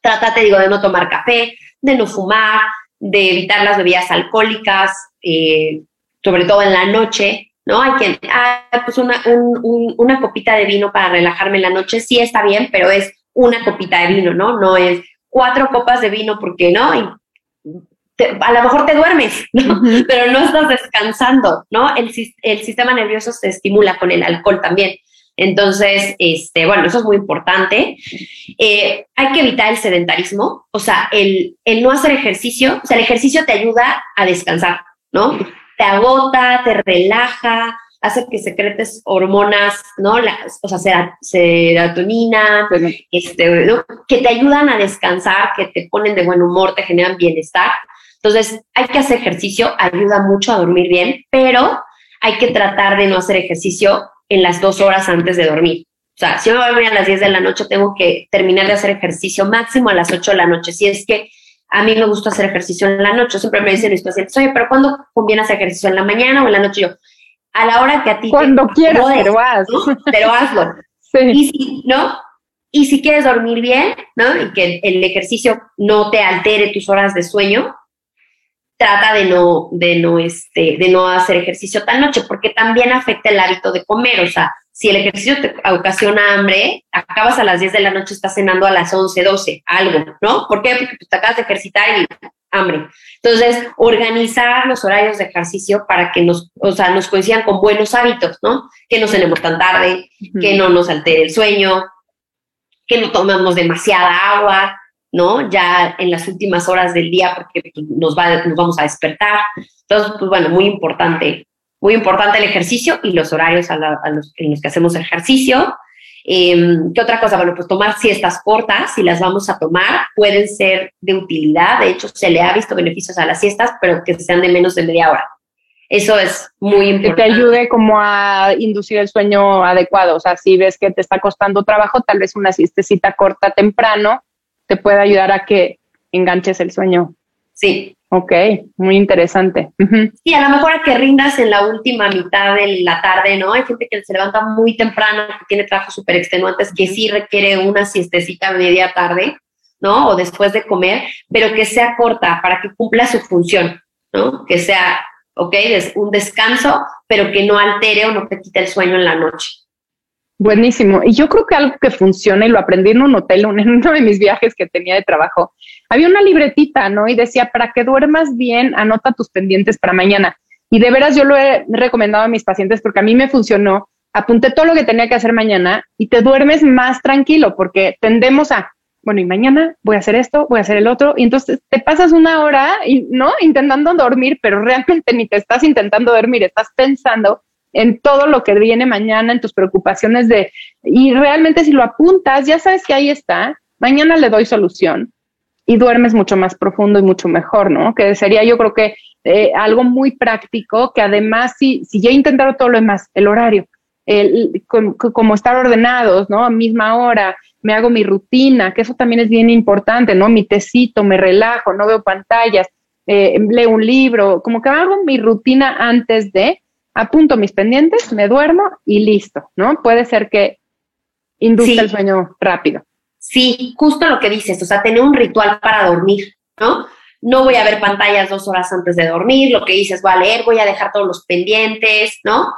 [SPEAKER 2] Trátate, digo, de no tomar café, de no fumar, de evitar las bebidas alcohólicas, eh, sobre todo en la noche, ¿no? Hay que, ah, pues una, una copita de vino para relajarme en la noche, sí está bien, pero es una copita de vino, ¿no? No es cuatro copas de vino porque, ¿no? a lo mejor te duermes, *laughs* ¿no? Pero no estás descansando, ¿no? El, el, sistema nervioso se estimula con el alcohol también. Entonces, este, bueno, eso es muy importante. Eh, hay que evitar el sedentarismo, o sea, el, el no hacer ejercicio, o sea, el ejercicio te ayuda a descansar, ¿no? Te agota, te relaja, hace que secretes hormonas, ¿no? Las, o sea, serotonina, este, que te ayudan a descansar, que te ponen de buen humor, te generan bienestar. Entonces, hay que hacer ejercicio, ayuda mucho a dormir bien, pero hay que tratar de no hacer ejercicio en las dos horas antes de dormir. O sea, si yo me voy a dormir a las 10 de la noche, tengo que terminar de hacer ejercicio máximo a las 8 de la noche. Si es que a mí me gusta hacer ejercicio en la noche, siempre me dicen mis pacientes, oye, pero ¿cuándo conviene hacer ejercicio? ¿En la mañana o en la noche? Yo, a la hora que a ti
[SPEAKER 1] Cuando quieras, pero hazlo.
[SPEAKER 2] Pero *laughs* hazlo. Sí. Y si, ¿no? Y si quieres dormir bien, ¿no? Y que el ejercicio no te altere tus horas de sueño, trata de no, de no, este, de no hacer ejercicio tan noche, porque también afecta el hábito de comer. O sea, si el ejercicio te ocasiona hambre, acabas a las 10 de la noche, estás cenando a las 11, 12, algo, ¿no? ¿Por qué? Porque te acabas de ejercitar y hambre. Entonces, organizar los horarios de ejercicio para que nos, o sea, nos coincidan con buenos hábitos, ¿no? Que no cenemos tan tarde, que no nos altere el sueño, que no tomemos demasiada agua, ¿no? Ya en las últimas horas del día porque pues, nos, va, nos vamos a despertar. Entonces, pues bueno, muy importante, muy importante el ejercicio y los horarios a, los, en los que hacemos ejercicio. Em, ¿Qué otra cosa? Bueno, pues tomar siestas cortas, si las vamos a tomar, pueden ser de utilidad. De hecho, se le ha visto beneficios a las siestas, pero que sean de menos de media hora. Eso es muy importante.
[SPEAKER 1] Que te ayude como a inducir el sueño adecuado. O sea, si ves que te está costando trabajo, tal vez una siestecita corta temprano te puede ayudar a que enganches el sueño.
[SPEAKER 2] Sí.
[SPEAKER 1] Ok, muy interesante.
[SPEAKER 2] Sí, a lo mejor a que rindas en la última mitad de la tarde, ¿no? Hay gente que se levanta muy temprano, que tiene trabajos súper extenuantes, que sí requiere una siestecita media tarde, ¿no? O después de comer, pero que sea corta para que cumpla su función, ¿no? Que sea ¿ok? Es un descanso, pero que no altere o no te quite el sueño en la noche.
[SPEAKER 1] Buenísimo. Y yo creo que algo que funciona, y lo aprendí en un hotel, *laughs* en uno de mis viajes que tenía de trabajo, había una libretita, ¿no? Y decía, para que duermas bien, anota tus pendientes para mañana. Y de veras yo lo he recomendado a mis pacientes porque a mí me funcionó. Apunté todo lo que tenía que hacer mañana y te duermes más tranquilo porque tendemos a, bueno, y mañana voy a hacer esto, voy a hacer el otro, y entonces te pasas una hora, y, ¿no? Intentando dormir, pero realmente ni te estás intentando dormir, estás pensando en todo lo que viene mañana, en tus preocupaciones de, y realmente si lo apuntas, ya sabes que ahí está, mañana le doy solución y duermes mucho más profundo y mucho mejor, ¿no? Que sería yo creo que eh, algo muy práctico, que además si, si ya intentaron todo lo demás, el horario, el, como estar ordenados, ¿no? A misma hora, me hago mi rutina, que eso también es bien importante, ¿no? Mi tecito, me relajo, no veo pantallas, eh, leo un libro, como que hago mi rutina antes de, apunto mis pendientes, me duermo y listo, ¿no? Puede ser que induzca el sueño rápido.
[SPEAKER 2] Sí, justo lo que dices, o sea, tener un ritual para dormir, ¿no? No voy a ver pantallas dos horas antes de dormir, lo que dices, voy a leer, voy a dejar todos los pendientes, ¿no?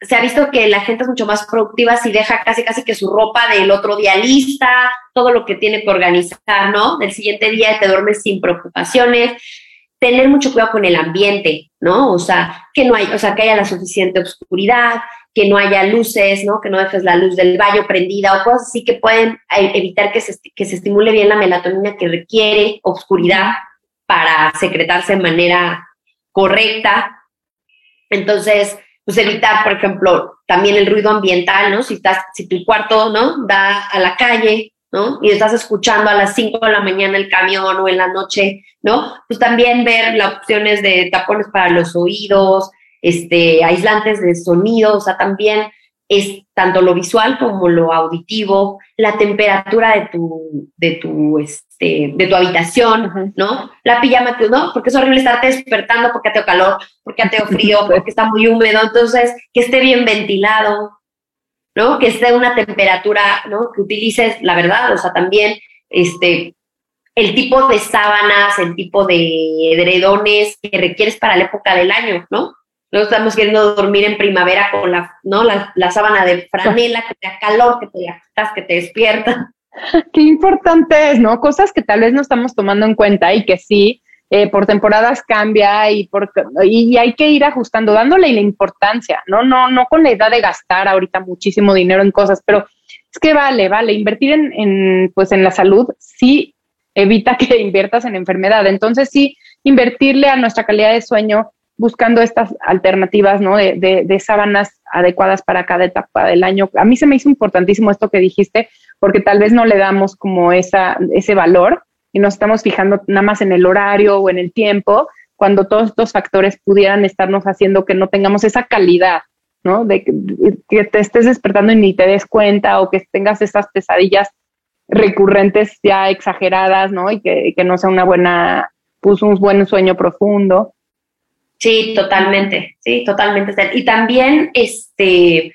[SPEAKER 2] se ha visto que la gente es mucho más productiva si deja casi casi que su ropa del otro día lista, todo lo que tiene que organizar, ¿no? Del siguiente día te duermes sin preocupaciones. Tener mucho cuidado con el ambiente, ¿no? O sea, que no hay, o sea, que haya la suficiente oscuridad, que no haya luces, ¿no? Que no dejes la luz del baño prendida o cosas así que pueden eh, evitar que se, que se estimule bien la melatonina que requiere oscuridad para secretarse de manera correcta. Entonces, pues evitar, por ejemplo, también el ruido ambiental, ¿no? Si estás, si tu cuarto, ¿no? Da a la calle, ¿no? Y estás escuchando a las 5 de la mañana el camión o en la noche, ¿no? Pues también ver las opciones de tapones para los oídos, este, aislantes de sonido, o sea, también es tanto lo visual como lo auditivo, la temperatura de tu, de tu, este, de tu habitación, ¿no? La pijama, ¿no? Porque es horrible estarte despertando porque te calor, porque te frío, *laughs* porque está muy húmedo, entonces que esté bien ventilado, ¿no? Que esté una temperatura, ¿no? Que utilices, la verdad, o sea, también, este, el tipo de sábanas, el tipo de edredones que requieres para la época del año, ¿no? no estamos queriendo dormir en primavera con la, ¿no? la, sábana de franela, que te da calor, que te que te despierta. *laughs*
[SPEAKER 1] Qué importante es, ¿no? Cosas que tal vez no estamos tomando en cuenta y que sí, eh, por temporadas cambia y, por, y hay que ir ajustando, dándole la importancia, ¿no? No, no con la idea de gastar ahorita muchísimo dinero en cosas, pero es que vale, vale, invertir en, en pues en la salud sí evita *laughs* que inviertas en enfermedad. Entonces sí, invertirle a nuestra calidad de sueño buscando estas alternativas, ¿no? De, de, de, sábanas adecuadas para cada etapa del año. A mí se me hizo importantísimo esto que dijiste, porque tal vez no le damos como esa, ese valor y nos estamos fijando nada más en el horario o en el tiempo, cuando todos estos factores pudieran estarnos haciendo que no tengamos esa calidad, ¿no? De que, te estés despertando y ni te des cuenta o que tengas esas pesadillas recurrentes ya exageradas, ¿no? Y que, que no sea una buena, pues un buen sueño profundo.
[SPEAKER 2] Sí, totalmente, sí, totalmente. Y también, este,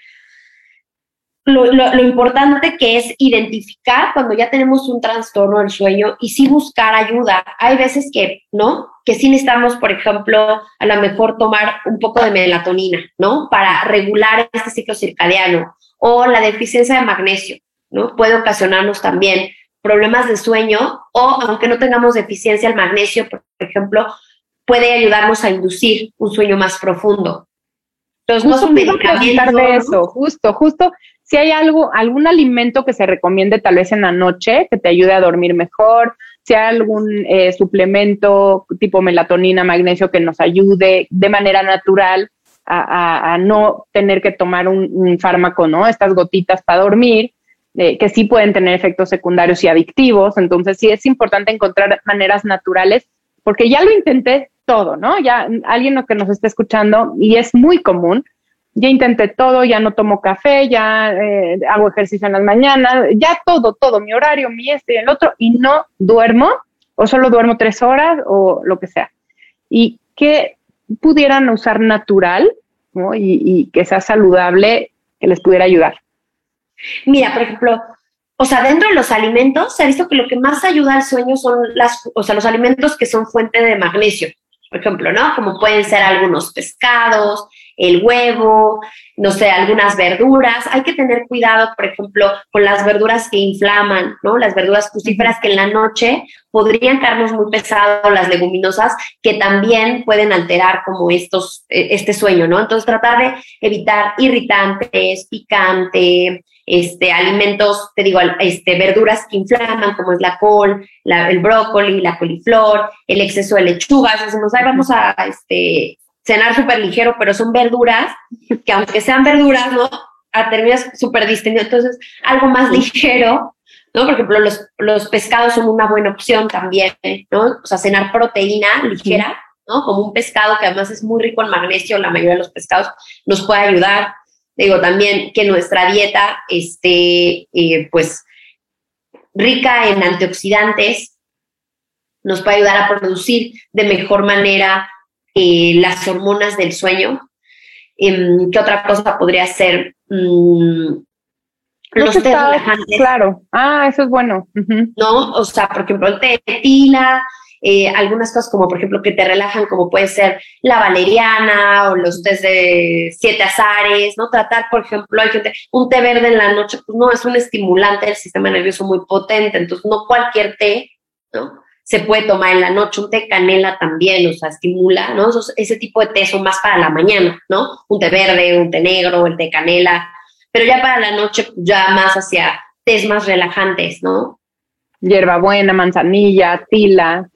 [SPEAKER 2] lo, importante que es identificar cuando ya tenemos un trastorno del sueño y sí buscar ayuda. Hay veces que, ¿no? Que sí necesitamos, por ejemplo, a lo mejor tomar un poco de melatonina, ¿no? Para regular este ciclo circadiano o la deficiencia de magnesio, ¿no? Puede ocasionarnos también problemas de sueño o aunque no tengamos deficiencia del magnesio, por ejemplo, puede ayudarnos a inducir un sueño más profundo.
[SPEAKER 1] Entonces, no son medicamentos. de eso, justo, justo si hay algo, algún alimento que se recomiende tal vez en la noche que te ayude a dormir mejor, si hay algún eh, suplemento tipo melatonina, magnesio que nos ayude de manera natural a, no tener que tomar un, fármaco, ¿no? Estas gotitas para dormir, eh, que sí pueden tener efectos secundarios y adictivos. Entonces, sí es importante encontrar maneras naturales, porque ya lo intenté todo, ¿no? Ya alguien que nos esté escuchando, y es muy común, ya intenté todo, ya no tomo café, ya eh, hago ejercicio en las mañanas, ya todo, todo, mi horario, mi este y el otro, y no duermo, o solo duermo tres horas, o lo que sea. Y que pudieran usar natural y, que sea saludable, que les pudiera ayudar.
[SPEAKER 2] Mira, por ejemplo, o sea, dentro de los alimentos se ha visto que lo que más ayuda al sueño son los alimentos que son fuente de magnesio, por ejemplo, ¿no? Como pueden ser algunos pescados, el huevo, no sé, algunas verduras. Hay que tener cuidado, por ejemplo, con las verduras que inflaman, ¿no? Las verduras crucíferas que en la noche podrían caernos muy pesado, las leguminosas, que también pueden alterar como estos, e, este sueño, ¿no? Entonces, tratar de evitar irritantes, picante, este, alimentos, te digo, este, verduras que inflaman, como es la col, el brócoli, la coliflor, el exceso de lechugas. Decimos, ahí vamos a este, cenar súper ligero, pero son verduras, que aunque sean verduras, ¿no? A terminas súper distinto. Entonces, algo más ligero, ¿no? Por ejemplo, los, los pescados son una buena opción también, ¿no? O sea, cenar proteína ligera, ¿no? Como un pescado que además es muy rico en magnesio, la mayoría de los pescados nos puede ayudar. Digo, también que nuestra dieta esté, eh, pues, rica en antioxidantes, nos puede ayudar a producir de mejor manera eh, las hormonas del sueño. Em, ¿Qué otra cosa podría ser? Mm,
[SPEAKER 1] los té relajantes. Claro, ah, eso es bueno.
[SPEAKER 2] ¿No? O sea, por ejemplo, el té de tila, eh, algunas cosas como, por ejemplo, que te relajan, como puede ser la valeriana o los tés de siete azares, ¿no? Tratar, por ejemplo, hay gente, un té verde en la noche, pues no, es un estimulante del sistema nervioso muy potente, entonces no cualquier té, ¿no? Se puede tomar en la noche, un té canela también, o sea, estimula, ¿no? ese tipo de té son más para la mañana, ¿no? Un té verde, un té negro, el té canela, pero ya para la noche, ya más hacia tés más relajantes, ¿no?
[SPEAKER 1] Hierbabuena, manzanilla, tila.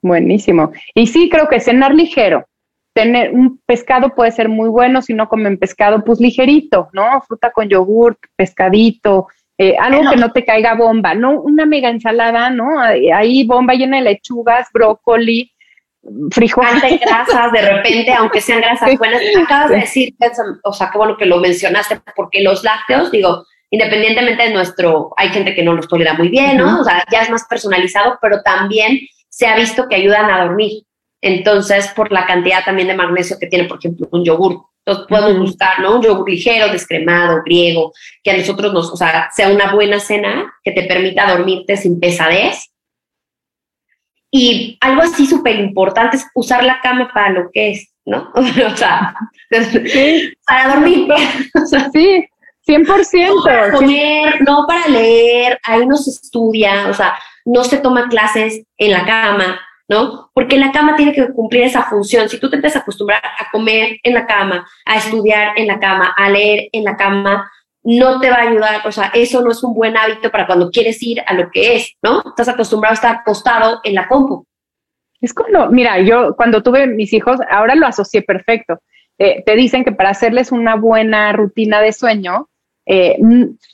[SPEAKER 1] Buenísimo. Y sí, creo que cenar ligero. Tener un pescado puede ser muy bueno si no comen pescado, pues ligerito, ¿no? Fruta con yogur, pescadito, eh, algo que no te caiga bomba, no una mega ensalada, ¿no? Ahí bomba llena de lechugas, brócoli, frijoles.
[SPEAKER 2] grasas, de repente, *laughs* aunque sean grasas buenas. Acabas de decir, o sea, qué bueno que lo mencionaste, porque los lácteos, digo, independientemente de nuestro, hay gente que no los tolera muy bien, ¿no? O sea, ya es más personalizado, pero también se ha visto que ayudan a dormir. Entonces, por la cantidad también de magnesio que tiene, por ejemplo, un yogur. Entonces podemos buscar, ¿no? Un yogur ligero, descremado, griego, que a nosotros nos, o sea, sea una buena cena que te permita dormirte sin pesadez. Y algo así súper importante es usar la cama para lo que es, ¿no? *laughs* o sea, para dormir. *laughs*
[SPEAKER 1] sí, 100%.
[SPEAKER 2] No para comer, no para leer, ahí no se estudia, o sea, no se toma clases en la cama, ¿no? Porque la cama tiene que cumplir esa función. Si tú te empiezas a acostumbrar a comer en la cama, a estudiar en la cama, a leer en la cama, no te va a ayudar, o sea, eso no es un buen hábito para cuando quieres ir a lo que es, ¿no? Estás acostumbrado a estar acostado en la compu.
[SPEAKER 1] Es cuando, mira, yo cuando tuve mis hijos, ahora lo asocié perfecto. Eh, te dicen que para hacerles una buena rutina de sueño, eh,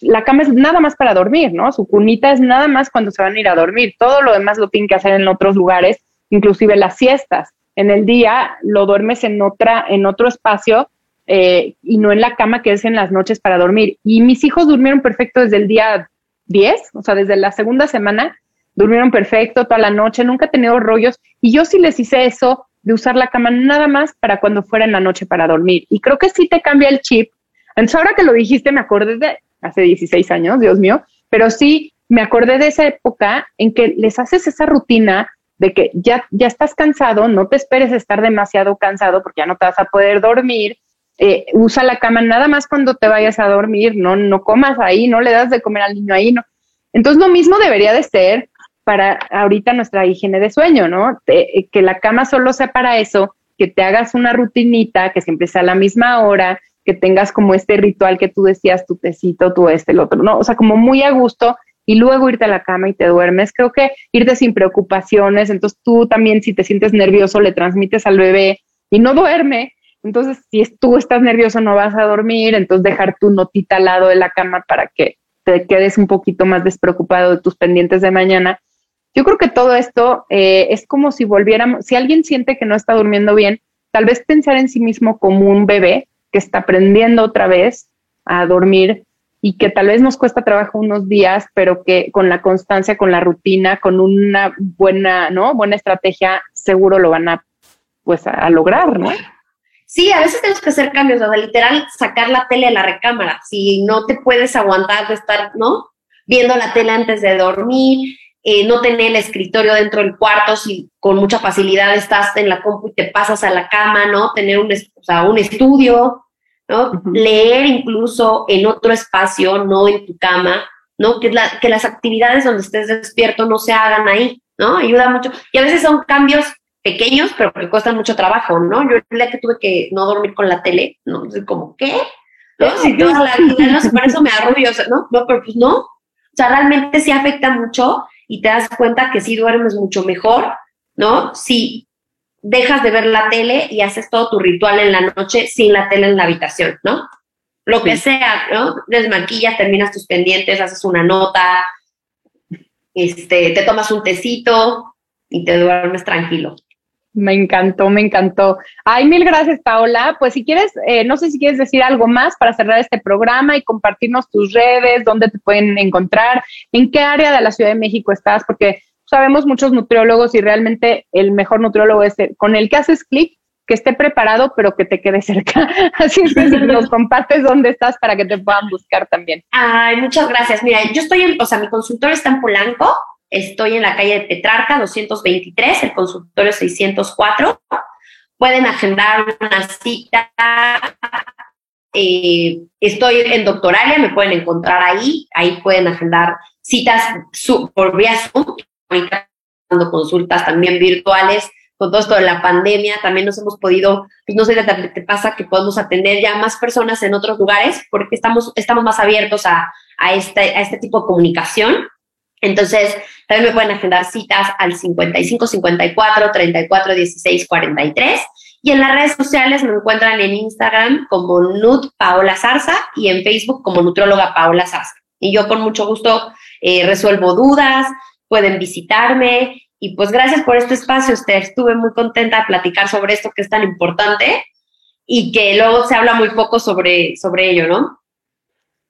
[SPEAKER 1] la cama es nada más para dormir, ¿no? Su cunita es nada más cuando se van a ir a dormir. Todo lo demás lo tienen que hacer en otros lugares, inclusive las siestas. En el día lo duermes en otra, en otro espacio eh, y no en la cama que es en las noches para dormir. Y mis hijos durmieron perfecto desde el día 10, o sea, desde la segunda semana, durmieron perfecto toda la noche, nunca he tenido rollos. Y yo sí les hice eso de usar la cama nada más para cuando fuera en la noche para dormir. Y creo que sí te cambia el chip. Entonces, ahora que lo dijiste, me acordé de hace 16 años, Dios mío, pero sí me acordé de esa época en que les haces esa rutina de que ya, ya estás cansado, no te esperes estar demasiado cansado porque ya no te vas a poder dormir, eh, usa la cama nada más cuando te vayas a dormir, no, no comas ahí, no le das de comer al niño ahí, no. Entonces lo mismo debería de ser para ahorita nuestra higiene de sueño, ¿no? Eh, que la cama solo sea para eso, que te hagas una rutinita, que siempre sea a la misma hora, que tengas como este ritual que tú decías, tu tecito, tu este, el otro, ¿no? O sea, como muy a gusto y luego irte a la cama y te duermes. Creo que irte sin preocupaciones, entonces tú también si te sientes nervioso le transmites al bebé y no duerme, entonces, si tú estás nervioso, no vas a dormir, entonces dejar tu notita al lado de la cama para que te quedes un poquito más despreocupado de tus pendientes de mañana. Yo creo que todo esto eh, es como si volviéramos, si alguien siente que no está durmiendo bien, tal vez pensar en sí mismo como un bebé que está aprendiendo otra vez a dormir y que tal vez nos cuesta trabajo unos días, pero que con la constancia, con la rutina, con una buena, ¿no? Buena estrategia, seguro lo van a, pues, a lograr, ¿no?
[SPEAKER 2] Sí, a veces tenemos que hacer cambios, o sea, literal, sacar la tele de la recámara. Si no te puedes aguantar de estar, ¿no? Viendo la tele antes de dormir, eh, no tener el escritorio dentro del cuarto, si con mucha facilidad estás en la compu y te pasas a la cama, ¿no? Tener un, sea, un estudio, ¿no? Leer incluso en otro espacio, no en tu cama, ¿no? Que, la, que las actividades donde estés despierto no se hagan ahí, ¿no? Ayuda mucho. Y a veces son cambios pequeños, pero que cuestan mucho trabajo, ¿no? Yo el día que tuve que no dormir con la tele, ¿no? Entonces, como, ¿qué? ¿No? Si toda la vida, no sé, por eso me arrullo, ¿no? No, pero pues no. O sea, realmente sí afecta mucho y te das cuenta que sí duermes mucho mejor, ¿no? Si dejas de ver la tele y haces todo tu ritual en la noche sin la tele en la habitación, ¿no? Lo que sea, ¿no? Desmaquillas, terminas tus pendientes, haces una nota, este, te tomas un tecito y te duermes tranquilo.
[SPEAKER 1] Me encantó, me encantó. Ay, mil gracias, Paola. Pues si quieres, eh, no sé si quieres decir algo más para cerrar este programa y compartirnos tus redes, dónde te pueden encontrar, en qué área de la Ciudad de México estás, porque sabemos muchos nutriólogos y realmente el mejor nutriólogo es el, con el que haces clic, que esté preparado, pero que te quede cerca. *laughs* Así es que nos *laughs* compartes dónde estás para que te puedan buscar también.
[SPEAKER 2] Ay, muchas gracias. Mira, yo estoy en, o sea, mi consultor está en Polanco, Estoy en la calle de Petrarca 223, el consultorio 604. Pueden agendar una cita. Eh, estoy en Doctoralia, me pueden encontrar ahí. Ahí pueden agendar citas por vía Zoom, dando consultas también virtuales. Con todo esto de la pandemia, también nos hemos podido, pues no sé qué te pasa, que podemos atender ya más personas en otros lugares, porque estamos, estamos más abiertos a, a, este, a este tipo de comunicación. Entonces, también me pueden agendar citas al 55 54 34 16 43. Y en las redes sociales me encuentran en Instagram como Nut Paola Zarza y en Facebook como Nutróloga Paola Zarza. Y yo con mucho gusto eh, resuelvo dudas, pueden visitarme. Y pues gracias por este espacio, usted. Estuve muy contenta de platicar sobre esto que es tan importante y que luego se habla muy poco sobre, sobre ello, ¿no?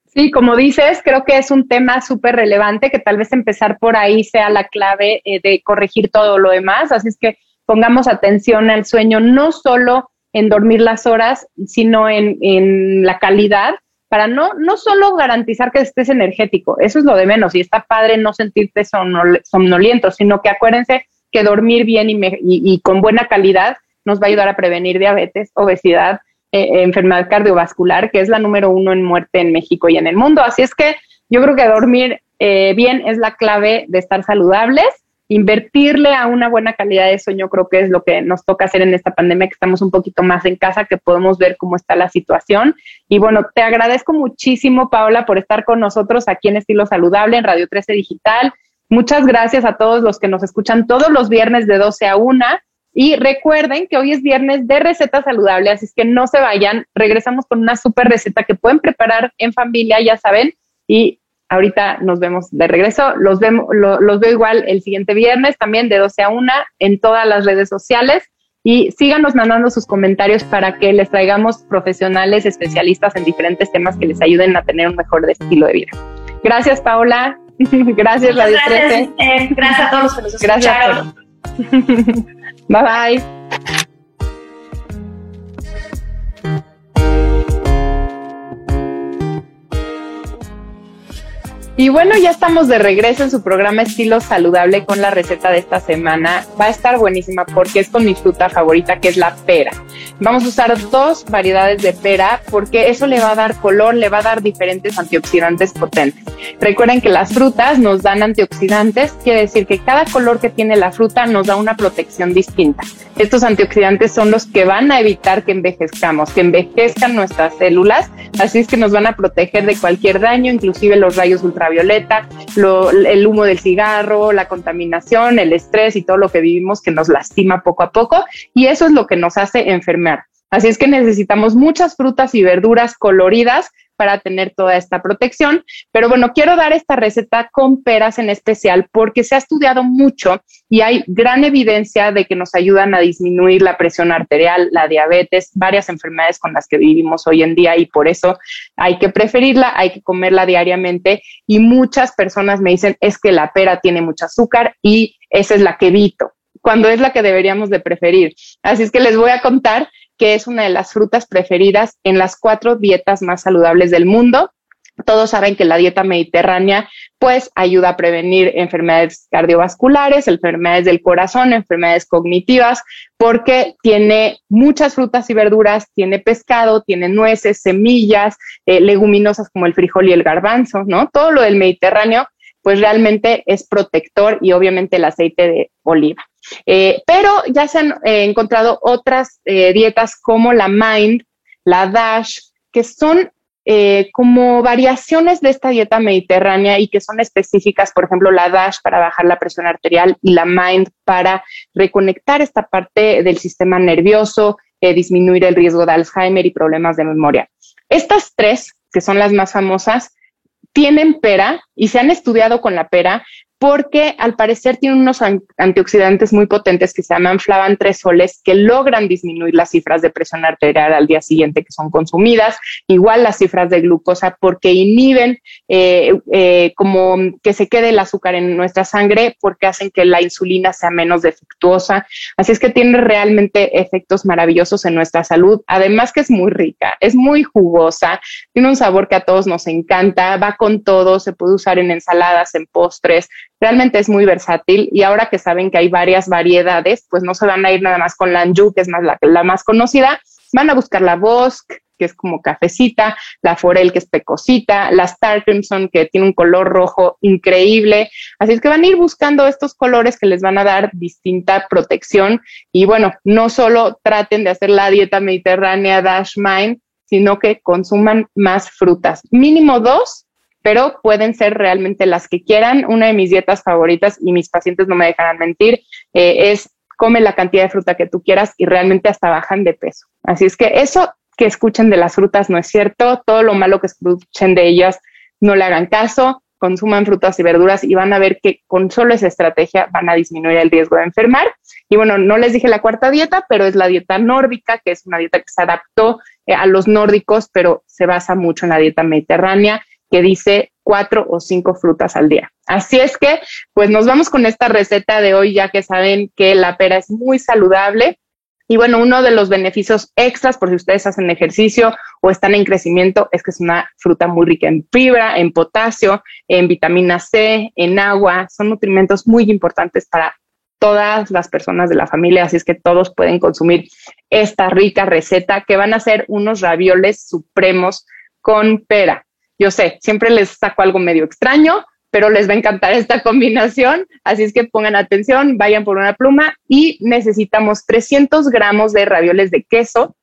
[SPEAKER 1] Sí, como dices, creo que es un tema súper relevante que tal vez empezar por ahí sea la clave eh, de corregir todo lo demás. Así es que pongamos atención al sueño, no solo en dormir las horas, sino en, en la calidad, para no, no solo garantizar que estés energético, eso es lo de menos, y está padre no sentirte somnoliento, sino que acuérdense que dormir bien y, y con buena calidad nos va a ayudar a prevenir diabetes, obesidad, eh, enfermedad cardiovascular, que es la número uno en muerte en México y en el mundo. Así es que yo creo que dormir eh, bien es la clave de estar saludables. Invertirle a una buena calidad de sueño creo que es lo que nos toca hacer en esta pandemia, que estamos un poquito más en casa, que podemos ver cómo está la situación. Y bueno, te agradezco muchísimo, Paola, por estar con nosotros aquí en Estilo Saludable, en Radio 13 Digital. Muchas gracias a todos los que nos escuchan todos los viernes de 12 a 1 Y recuerden que hoy es viernes de receta saludable, así es que no se vayan. Regresamos con una súper receta que pueden preparar en familia, ya saben. Y ahorita nos vemos de regreso. Los, vemos, los veo igual el siguiente viernes, también de 12 a 1 en todas las redes sociales. Y síganos mandando sus comentarios para que les traigamos profesionales especialistas en diferentes temas que les ayuden a tener un mejor estilo de vida. Gracias, Paola. *laughs* gracias, Radio
[SPEAKER 2] gracias, gracias a todos los que nos escucharon. *laughs*
[SPEAKER 1] bye bye. Y bueno, ya estamos de regreso en su programa Estilo Saludable con la receta de esta semana. Va a estar buenísima porque es con mi fruta favorita, que es la pera. Vamos a usar dos variedades de pera porque eso le va a dar color, le va a dar diferentes antioxidantes potentes. Recuerden que las frutas nos dan antioxidantes, quiere decir que cada color que tiene la fruta nos da una protección distinta. Estos antioxidantes son los que van a evitar que envejezcamos, que envejezcan nuestras células, así es que nos van a proteger de cualquier daño, inclusive los rayos ultravioleta violeta, el humo del cigarro, la contaminación, el estrés y todo lo que vivimos que nos lastima poco a poco y eso es lo que nos hace enfermar. Así es que necesitamos muchas frutas y verduras coloridas para tener toda esta protección. Pero bueno, quiero dar esta receta con peras en especial porque se ha estudiado mucho y hay gran evidencia de que nos ayudan a disminuir la presión arterial, la diabetes, varias enfermedades con las que vivimos hoy en día y por eso hay que preferirla, hay que comerla diariamente y muchas personas me dicen es que la pera tiene mucho azúcar y esa es la que evito cuando es la que deberíamos de preferir. Así es que les voy a contar que es una de las frutas preferidas en las cuatro dietas más saludables del mundo. Todos saben que la dieta mediterránea pues ayuda a prevenir enfermedades cardiovasculares, enfermedades del corazón, enfermedades cognitivas, porque tiene muchas frutas y verduras, tiene pescado, tiene nueces, semillas, eh, leguminosas como el frijol y el garbanzo, ¿no? Todo lo del Mediterráneo pues realmente es protector y obviamente el aceite de oliva. Eh, pero ya se han eh, encontrado otras eh, dietas como la Mind, la Dash, que son como variaciones de esta dieta mediterránea y que son específicas, por ejemplo, la Dash para bajar la presión arterial y la Mind para reconectar esta parte del sistema nervioso, disminuir el riesgo de Alzheimer y problemas de memoria. Estas tres, que son las más famosas, tienen pera y se han estudiado con la pera porque al parecer tienen unos antioxidantes muy potentes que se llaman flavantresoles que logran disminuir las cifras de presión arterial al día siguiente que son consumidas, igual las cifras de glucosa porque inhiben eh, eh, como que se quede el azúcar en nuestra sangre porque hacen que la insulina sea menos defectuosa. Así es que tiene realmente efectos maravillosos en nuestra salud. Además que es muy rica, es muy jugosa, tiene un sabor que a todos nos encanta, va con todo, se puede usar en ensaladas, en postres, Realmente es muy versátil y ahora que saben que hay varias variedades, pues no se van a ir nada más con la Anjou, que es más la, la más conocida, van a buscar la Bosque, que es como cafecita, la Forel, que es pecosita, la Star Crimson, que tiene un color rojo increíble. Así es que van a ir buscando estos colores que les van a dar distinta protección. Y bueno, no solo traten de hacer la dieta mediterránea Dash Mind, sino que consuman más frutas. Mínimo dos pero pueden ser realmente las que quieran. Una de mis dietas favoritas, y mis pacientes no me dejarán mentir, eh, es come la cantidad de fruta que tú quieras y realmente hasta bajan de peso. Así es que eso que escuchen de las frutas no es cierto, todo lo malo que escuchen de ellas no le hagan caso, consuman frutas y verduras y van a ver que con solo esa estrategia van a disminuir el riesgo de enfermar. Y bueno, no les dije la cuarta dieta, pero es la dieta nórdica, que es una dieta que se adaptó eh, a los nórdicos, pero se basa mucho en la dieta mediterránea que dice cuatro o cinco frutas al día. Así es que, pues nos vamos con esta receta de hoy, ya que saben que la pera es muy saludable. Y bueno, uno de los beneficios extras, por si ustedes hacen ejercicio o están en crecimiento, es que es una fruta muy rica en fibra, en potasio, en vitamina C, en agua. Son nutrimentos muy importantes para todas las personas de la familia, así es que todos pueden consumir esta rica receta que van a ser unos ravioles supremos con pera. Yo sé, siempre les saco algo medio extraño, pero les va a encantar *laughs* esta combinación, así es que pongan atención, vayan por una pluma y necesitamos 300 gramos de ravioles de queso.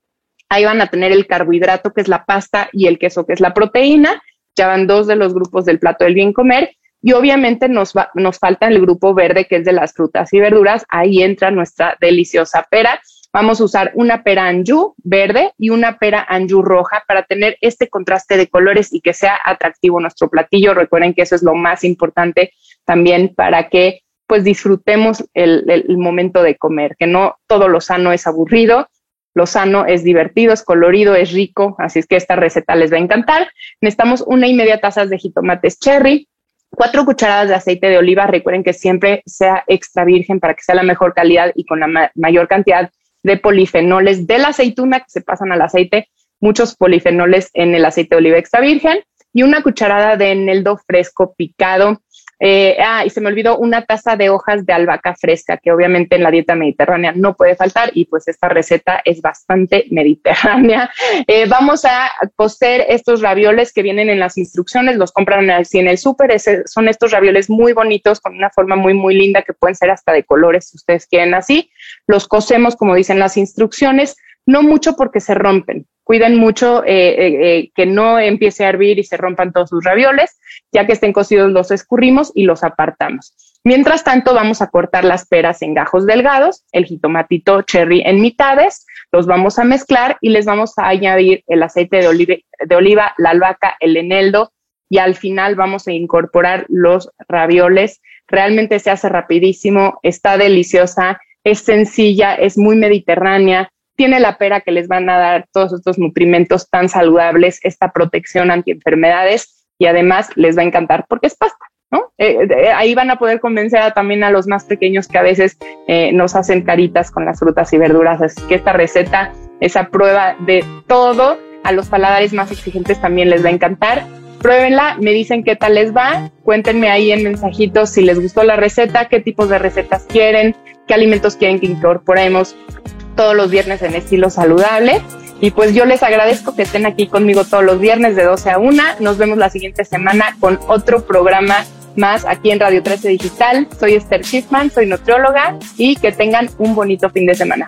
[SPEAKER 1] Ahí van a tener el carbohidrato, que es la pasta, y el queso, que es la proteína. Ya van dos de los grupos del plato del bien comer. Y obviamente nos, nos falta el grupo verde, que es de las frutas y verduras. Ahí entra nuestra deliciosa pera. Vamos a usar una pera anjú verde y una pera anjú roja para tener este contraste de colores y que sea atractivo nuestro platillo. Recuerden que eso es lo más importante también para que pues disfrutemos el, el momento de comer, que no todo lo sano es aburrido, lo sano es divertido, es colorido, es rico, así es que esta receta les va a encantar. Necesitamos una y media tazas de jitomates cherry, cuatro cucharadas de aceite de oliva. Recuerden que siempre sea extra virgen para que sea la mejor calidad y con la mayor cantidad de polifenoles de la aceituna que se pasan al aceite, muchos polifenoles en el aceite de oliva extra virgen y una cucharada de eneldo fresco picado eh, ah, y se me olvidó una taza de hojas de albahaca fresca, que obviamente en la dieta mediterránea no puede faltar y pues esta receta es bastante *laughs* mediterránea. Eh, vamos a cocer estos ravioles que vienen en las instrucciones, los compran así en el súper, son estos ravioles muy bonitos con una forma muy, muy linda que pueden ser hasta de colores si ustedes quieren así. Los cocemos como dicen las instrucciones, no mucho porque se rompen. Cuiden mucho eh, que no empiece a hervir y se rompan todos sus ravioles ya que estén cocidos los escurrimos y los apartamos. Mientras tanto, vamos a cortar las peras en gajos delgados, el jitomatito cherry en mitades, los vamos a mezclar y les vamos a añadir el aceite de oliva, de oliva la albahaca, el eneldo y al final vamos a incorporar los ravioles. Realmente se hace rapidísimo, está deliciosa, es sencilla, es muy mediterránea, tiene la pera que les van a dar todos estos nutrimentos tan saludables, esta protección anti enfermedades y además les va a encantar porque es pasta. ¿no? Eh, eh, ahí van a poder convencer a, también a los más pequeños que a veces eh, nos hacen caritas con las frutas y verduras. Así que esta receta es a prueba de todo. A los paladares más exigentes también les va a encantar. Pruébenla, me dicen qué tal les va. Cuéntenme ahí en mensajitos si les gustó la receta, qué tipos de recetas quieren, qué alimentos quieren que incorporemos todos los viernes en estilo saludable. Y pues yo les agradezco que estén aquí conmigo todos los viernes de 12 a 1. Nos vemos la siguiente semana con otro programa más aquí en Radio 13 Digital. Soy Esther Schiffman, soy nutrióloga y que tengan un bonito fin de semana.